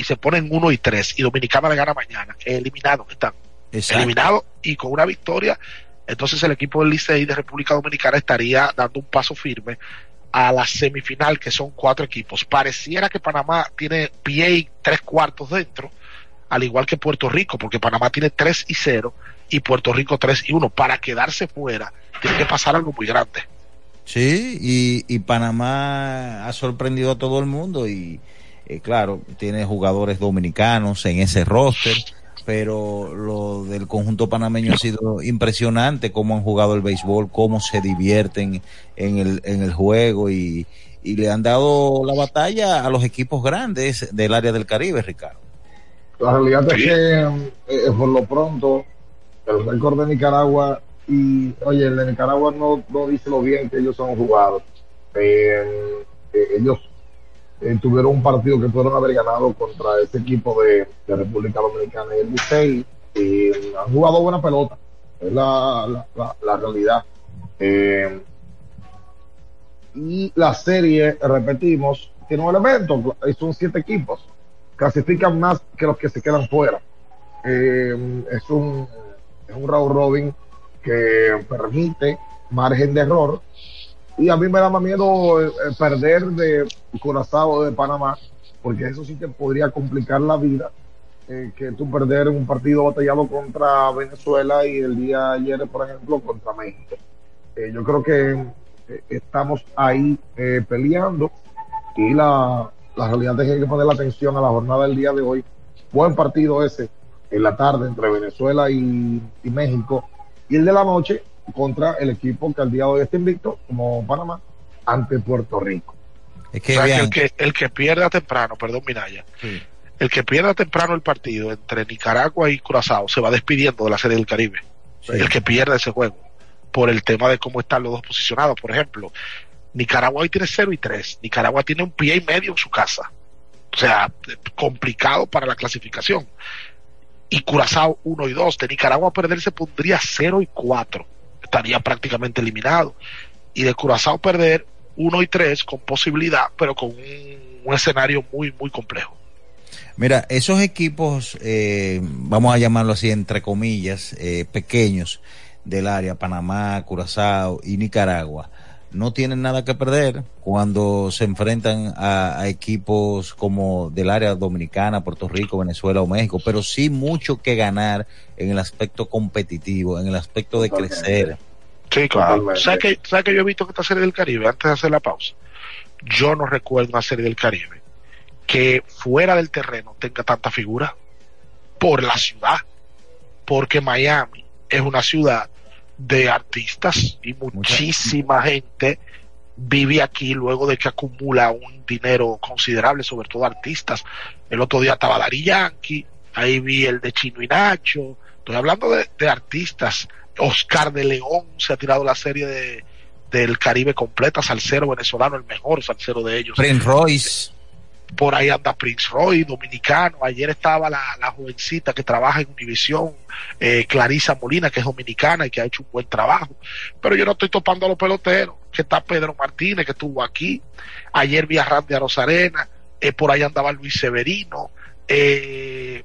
y se ponen uno y tres y Dominicana le gana mañana, eliminado, están eliminado y con una victoria, entonces el equipo del Licey de República Dominicana estaría dando un paso firme a la semifinal, que son cuatro equipos. Pareciera que Panamá tiene pie tres cuartos dentro, al igual que Puerto Rico, porque Panamá tiene tres y cero y Puerto Rico tres y uno. Para quedarse fuera, tiene que pasar algo muy grande. Sí, y, y Panamá ha sorprendido a todo el mundo y eh, claro, tiene jugadores dominicanos en ese roster, pero lo del conjunto panameño ha sido impresionante cómo han jugado el béisbol, cómo se divierten en el, en el juego y, y le han dado la batalla a los equipos grandes del área del Caribe, Ricardo. La realidad es que eh, por lo pronto el récord de Nicaragua y oye el de Nicaragua no, no dice lo bien que ellos han jugado. Eh, eh ellos eh, tuvieron un partido que pudieron haber ganado contra ese equipo de, de República Dominicana y el Licey y han jugado buena pelota es la, la, la, realidad. Eh, y la serie repetimos tiene un elemento son siete equipos clasifican más que los que se quedan fuera. Eh, es un es un round robin que permite margen de error y a mí me da más miedo eh, perder de Curazao de Panamá, porque eso sí te podría complicar la vida. Eh, que tú perder un partido batallado contra Venezuela y el día ayer, por ejemplo, contra México. Eh, yo creo que eh, estamos ahí eh, peleando y la, la realidad es que hay que poner la atención a la jornada del día de hoy. Buen partido ese en la tarde entre Venezuela y México. Y el de la noche contra el equipo que al día de hoy está invicto, como Panamá, ante Puerto Rico. Es que, o sea, que el, que, el que pierda temprano, perdón, Minaya, sí. el que pierda temprano el partido entre Nicaragua y Curazao se va despidiendo de la Serie del Caribe. Sí. El que pierda ese juego, por el tema de cómo están los dos posicionados. Por ejemplo, Nicaragua hoy tiene 0 y 3. Nicaragua tiene un pie y medio en su casa. O sea, complicado para la clasificación. Y Curazao 1 y 2. De Nicaragua a perder se pondría 0 y 4 estaría prácticamente eliminado. Y de Curazao perder uno y tres con posibilidad, pero con un, un escenario muy, muy complejo. Mira, esos equipos, eh, vamos a llamarlo así, entre comillas, eh, pequeños del área, Panamá, Curazao y Nicaragua, no tienen nada que perder cuando se enfrentan a, a, equipos como del área dominicana, Puerto Rico, Venezuela o México, pero sí mucho que ganar en el aspecto competitivo, en el aspecto de crecer. Sí, claro. ¿Sabes que, ¿Sabes que yo he visto que esta serie del Caribe, antes de hacer la pausa? Yo no recuerdo una serie del Caribe que fuera del terreno tenga tanta figura por la ciudad, porque Miami es una ciudad de artistas y muchísima Mucha. gente vive aquí luego de que acumula un dinero considerable, sobre todo artistas. El otro día estaba Dari Yankee, ahí vi el de Chino y Nacho, estoy hablando de, artistas, Oscar de León se ha tirado la serie de, del Caribe completa, salsero venezolano, el mejor salsero de ellos. Prince Royce. Por ahí anda Prince Roy, dominicano. Ayer estaba la, la jovencita que trabaja en Univisión, eh, Clarisa Molina, que es dominicana y que ha hecho un buen trabajo. Pero yo no estoy topando a los peloteros, que está Pedro Martínez, que estuvo aquí. Ayer vi a Randy a Rosarena, eh, por ahí andaba Luis Severino. Eh,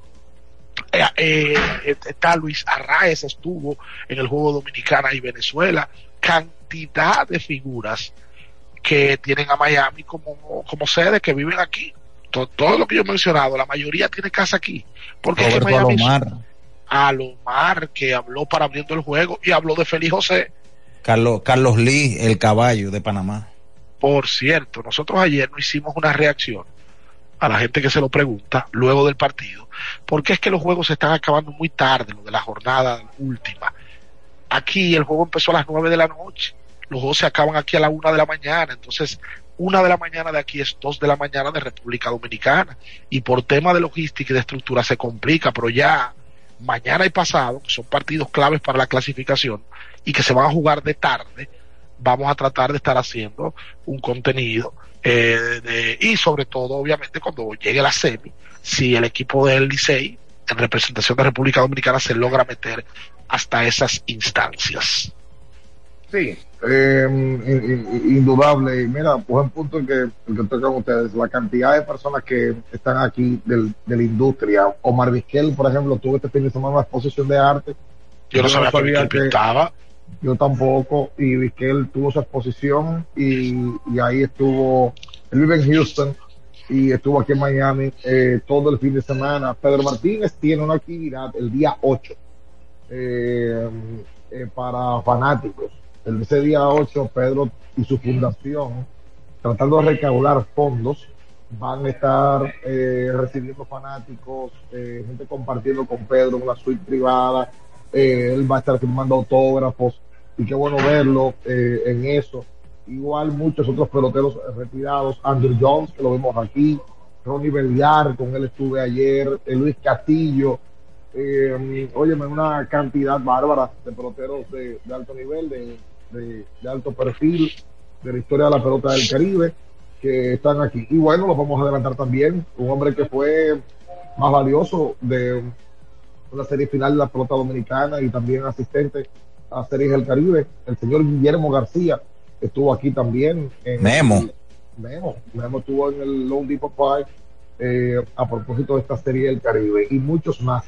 eh, eh, está Luis Arraez, estuvo en el juego Dominicana y Venezuela. Cantidad de figuras que tienen a Miami como, como sede, que viven aquí. Todo, lo que yo he mencionado, la mayoría tiene casa aquí. Porque es Miami Alomar. Alomar, que habló para abriendo el juego y habló de Feliz José. Carlos, Carlos Lee, el caballo de Panamá. Por cierto, nosotros ayer no hicimos una reacción a la gente que se lo pregunta luego del partido, porque es que los juegos se están acabando muy tarde, lo de la jornada última. Aquí el juego empezó a las nueve de la noche, los juegos se acaban aquí a la una de la mañana, entonces una de la mañana de aquí es dos de la mañana de República Dominicana, y por tema de logística y de estructura se complica, pero ya mañana y pasado, que son partidos claves para la clasificación y que se van a jugar de tarde, vamos a tratar de estar haciendo un contenido eh, y sobre todo, obviamente, cuando llegue la semi, si el equipo del Licey, en representación de República Dominicana, se logra meter hasta esas instancias. Sí, eh, indudable. Mira, pues un punto en que, el que tocan ustedes, la cantidad de personas que están aquí del, de la industria. Omar Vizquel, por ejemplo, tuvo este fin de semana una exposición de arte. Yo no sabía, que, pintaba. Yo tampoco, y Vizquel tuvo su exposición y, y, ahí estuvo, él vive en Houston y estuvo aquí en Miami eh, todo el fin de semana. Pedro Martínez tiene una actividad el día 8 eh, eh, para fanáticos. Ese día 8, Pedro y su fundación, tratando de recaudar fondos, van a estar recibiendo fanáticos, gente compartiendo con Pedro una suite privada eh, él va a estar firmando autógrafos y qué bueno verlo eh, en eso. Igual muchos otros peloteros retirados, Andrew Jones, que lo vemos aquí, Ronnie Belliar, con él estuve ayer, eh, Luis Castillo, eh, óyeme, una cantidad bárbara de peloteros de, alto nivel, de, de, alto perfil, de la historia de la pelota del Caribe, que están aquí. Y bueno, lo vamos a adelantar también, un hombre que fue más valioso de la serie final de la pelota dominicana y también asistente a Series del Caribe. El señor Guillermo García estuvo aquí también. En Memo. Memo. Memo estuvo en el Lone Depot Park eh, a propósito de esta serie del Caribe y muchos más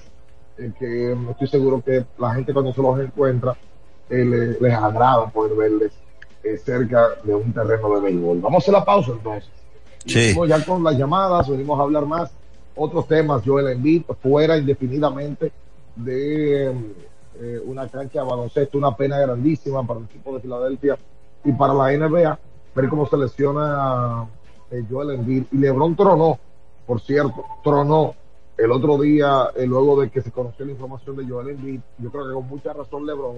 eh, que estoy seguro que la gente cuando se los encuentra eh, les, agrada poder verles cerca de un terreno de béisbol. Vamos a hacer la pausa entonces. Sí. ya con las llamadas, venimos a hablar más otros temas, Joel Embiid fuera indefinidamente de eh, una cancha de baloncesto, una pena grandísima para el equipo de Filadelfia y para la NBA, ver cómo se lesiona eh, Joel Embiid. Y LeBron tronó, por cierto, tronó el otro día, eh, luego de que se conoció la información de Joel Embiid, yo creo que con mucha razón LeBron,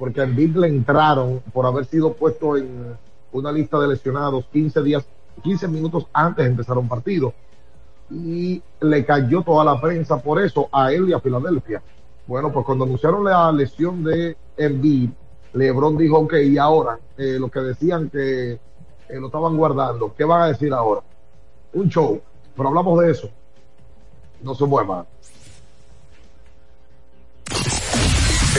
porque a Embiid le entraron por haber sido puesto en una lista de lesionados 15 días, 15 minutos antes de empezar un partido y le cayó toda la prensa por eso a él y a Filadelfia. Bueno, pues cuando anunciaron la lesión de Embiid, LeBron dijo, ok, y ahora, eh, lo que decían que eh, lo estaban guardando, ¿qué van a decir ahora? Un show, pero hablamos de eso. No se mueva.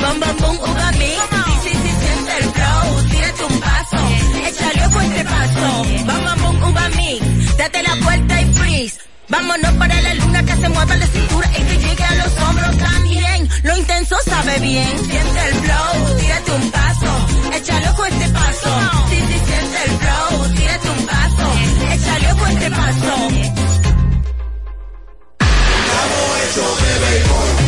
bom, bom, uva mix. Sí, sí, sí, siente el flow, tírate un paso, échale fuerte paso, bom, bom, bom, uva mix. Date la vuelta y freeze. Vámonos para la luna que se mueva la cintura y que llegue a los hombros también. Lo intenso sabe bien. Siente el flow, tírate un paso, échale ojo este paso. Sí, sí, siente el flow, tírate un paso, échale ojo este paso. Estamos hechos de.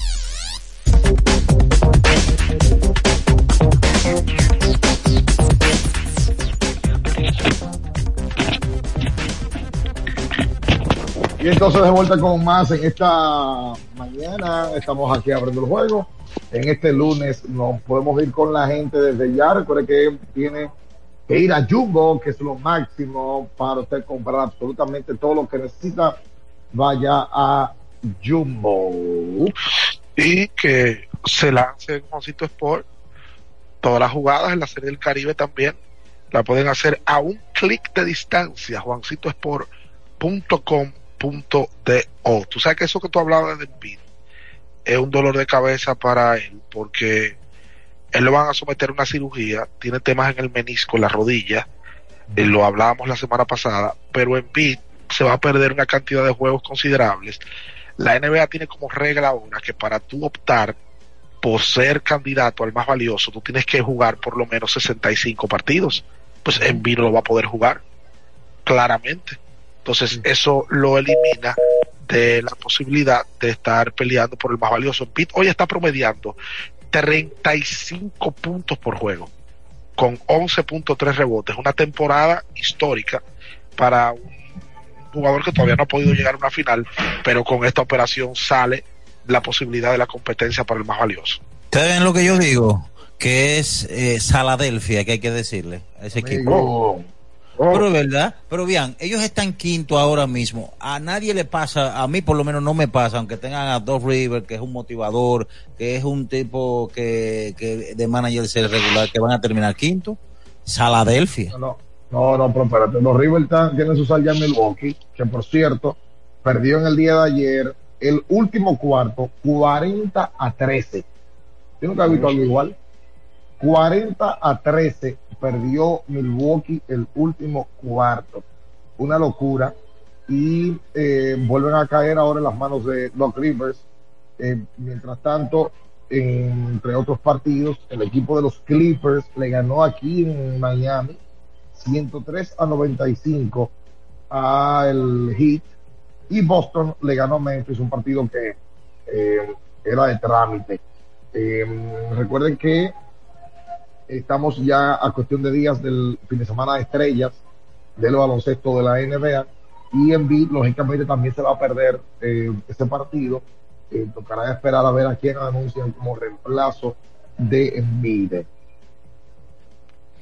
Y entonces de vuelta con más en esta mañana, estamos aquí abriendo el juego. En este lunes nos podemos ir con la gente desde ya. Recuerde que tiene que ir a Jumbo, que es lo máximo para usted comprar absolutamente todo lo que necesita. Vaya a Jumbo. Y que se lance en Juancito Sport. Todas las jugadas en la Serie del Caribe también la pueden hacer a un clic de distancia. JuancitoSport.com punto de O. Tú sabes que eso que tú hablabas de Embiid es un dolor de cabeza para él porque él lo van a someter a una cirugía, tiene temas en el menisco, en la rodilla, eh, lo hablábamos la semana pasada, pero Embiid se va a perder una cantidad de juegos considerables. La NBA tiene como regla ahora que para tú optar por ser candidato al más valioso, tú tienes que jugar por lo menos 65 partidos. Pues Embiid no lo va a poder jugar, claramente. Entonces eso lo elimina de la posibilidad de estar peleando por el más valioso. Pitt hoy está promediando 35 puntos por juego con 11.3 rebotes. Una temporada histórica para un jugador que todavía no ha podido llegar a una final, pero con esta operación sale la posibilidad de la competencia para el más valioso. ¿Ustedes ven lo que yo digo? Que es eh, Saladelfia, que hay que decirle a ese equipo. Pero es verdad, pero bien, ellos están quinto ahora mismo. A nadie le pasa, a mí por lo menos no me pasa, aunque tengan a Doc River, que es un motivador, que es un tipo que, que de manager ser regular, que van a terminar quinto. Saladelfia. No, no, no, pero espérate, los River están- tienen su sal ya en Milwaukee, que por cierto, perdió en el día de ayer el último cuarto 40 a 13. Yo nunca he visto algo igual. 40 a 13 perdió Milwaukee el último cuarto. Una locura. Y eh, vuelven a caer ahora en las manos de Doc Rivers. Eh, mientras tanto, entre otros partidos, el equipo de los Clippers le ganó aquí en Miami 103 a 95 al Heat y Boston le ganó a Memphis un partido que eh, era de trámite. Eh, recuerden que estamos ya a cuestión de días del fin de semana de estrellas del baloncesto de la NBA y en lógicamente también se va a perder eh, ese partido. Eh, tocará esperar a ver a quién anuncian como reemplazo de Embiid.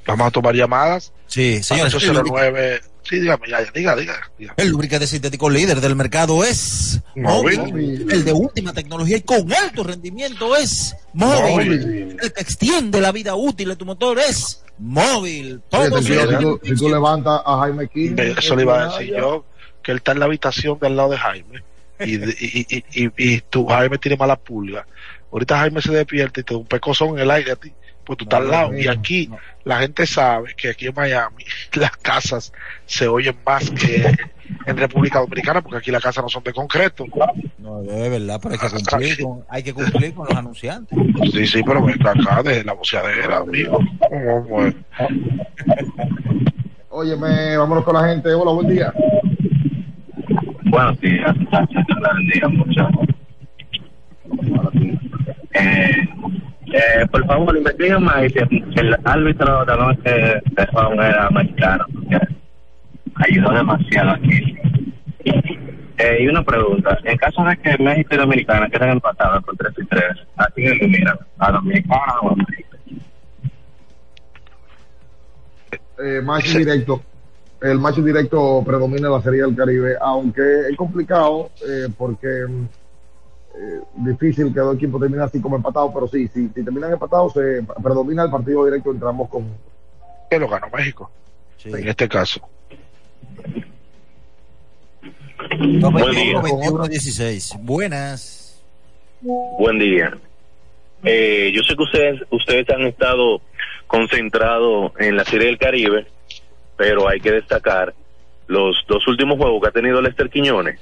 Vamos a tomar llamadas. Sí, señor. 809. Sí, dígame, ya, ya, diga, diga, diga. El lubricante sintético líder del mercado es móvil. Móvil. El de última tecnología y con alto rendimiento es móvil. Móvil. El que extiende la vida útil de tu motor es móvil. Todo si, tú, si tú levantas a Jaime King, Eso le iba a decir yo, que él está en la habitación del lado de Jaime. Y, y, y, y, y tú, Jaime tiene mala pulga. Ahorita Jaime se despierta y te da un pecozón en el aire a ti. Pues tú estás al lado. Y aquí la gente sabe que aquí en Miami las casas se oyen más que en República Dominicana, porque aquí las casas no son de concreto. No, es verdad, pero hay que cumplir con, hay que cumplir con los anunciantes. Sí, sí, pero venga acá de la boceadera, amigo. ¿Cómo es? Óyeme, vámonos con la gente. Hola, buen día. Buenos días, buenos días, muchachos. Eh, eh, por favor, investiguen más y si el árbitro de anoche de Juan era mexicano, porque ayudó demasiado aquí. Eh, y una pregunta, en caso de que México y Dominicana queden empatados por 3 y 3, ¿a quién eliminan? ¿A Dominicana o a México? Eh, match directo. El match directo predomina en la Serie del Caribe, aunque es complicado eh, porque mm, eh, difícil que dos equipos terminen así como empatados, pero sí, sí, si terminan empatados, se predomina el partido directo entre ambos con Que lo ganó México. En este caso. Buen día. 21-16. Buenas. Buen día. Eh, yo sé que ustedes, ustedes han estado concentrados en la Serie del Caribe, pero hay que destacar los dos últimos juegos que ha tenido Lester Quiñones,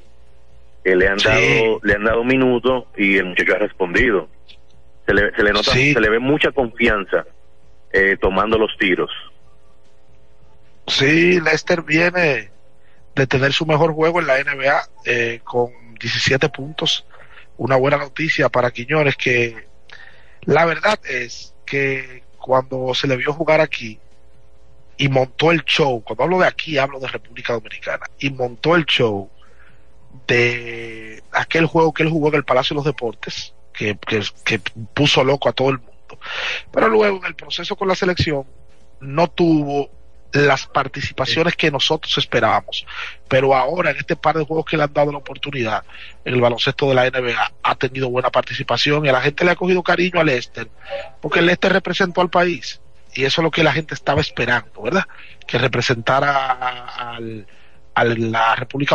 le han dado, le han dado minutos y el muchacho ha respondido. Se le, se le nota, Sí. se le ve mucha confianza eh, tomando los tiros. Sí, Lester viene de tener su mejor juego en la NBA eh, con 17 puntos. Una buena noticia para Quiñones que la verdad es que cuando se le vio jugar aquí y montó el show, cuando hablo de aquí hablo de República Dominicana, y montó el show de aquel juego que él jugó en el Palacio de los Deportes, que, que, puso loco a todo el mundo. Pero luego en el proceso con la selección no tuvo las participaciones que nosotros esperábamos. Pero ahora, en este par de juegos que le han dado la oportunidad el baloncesto de la NBA, ha tenido buena participación y a la gente le ha cogido cariño a Lester, porque Lester representó al país y eso es lo que la gente estaba esperando, ¿verdad? Que representara al, a la República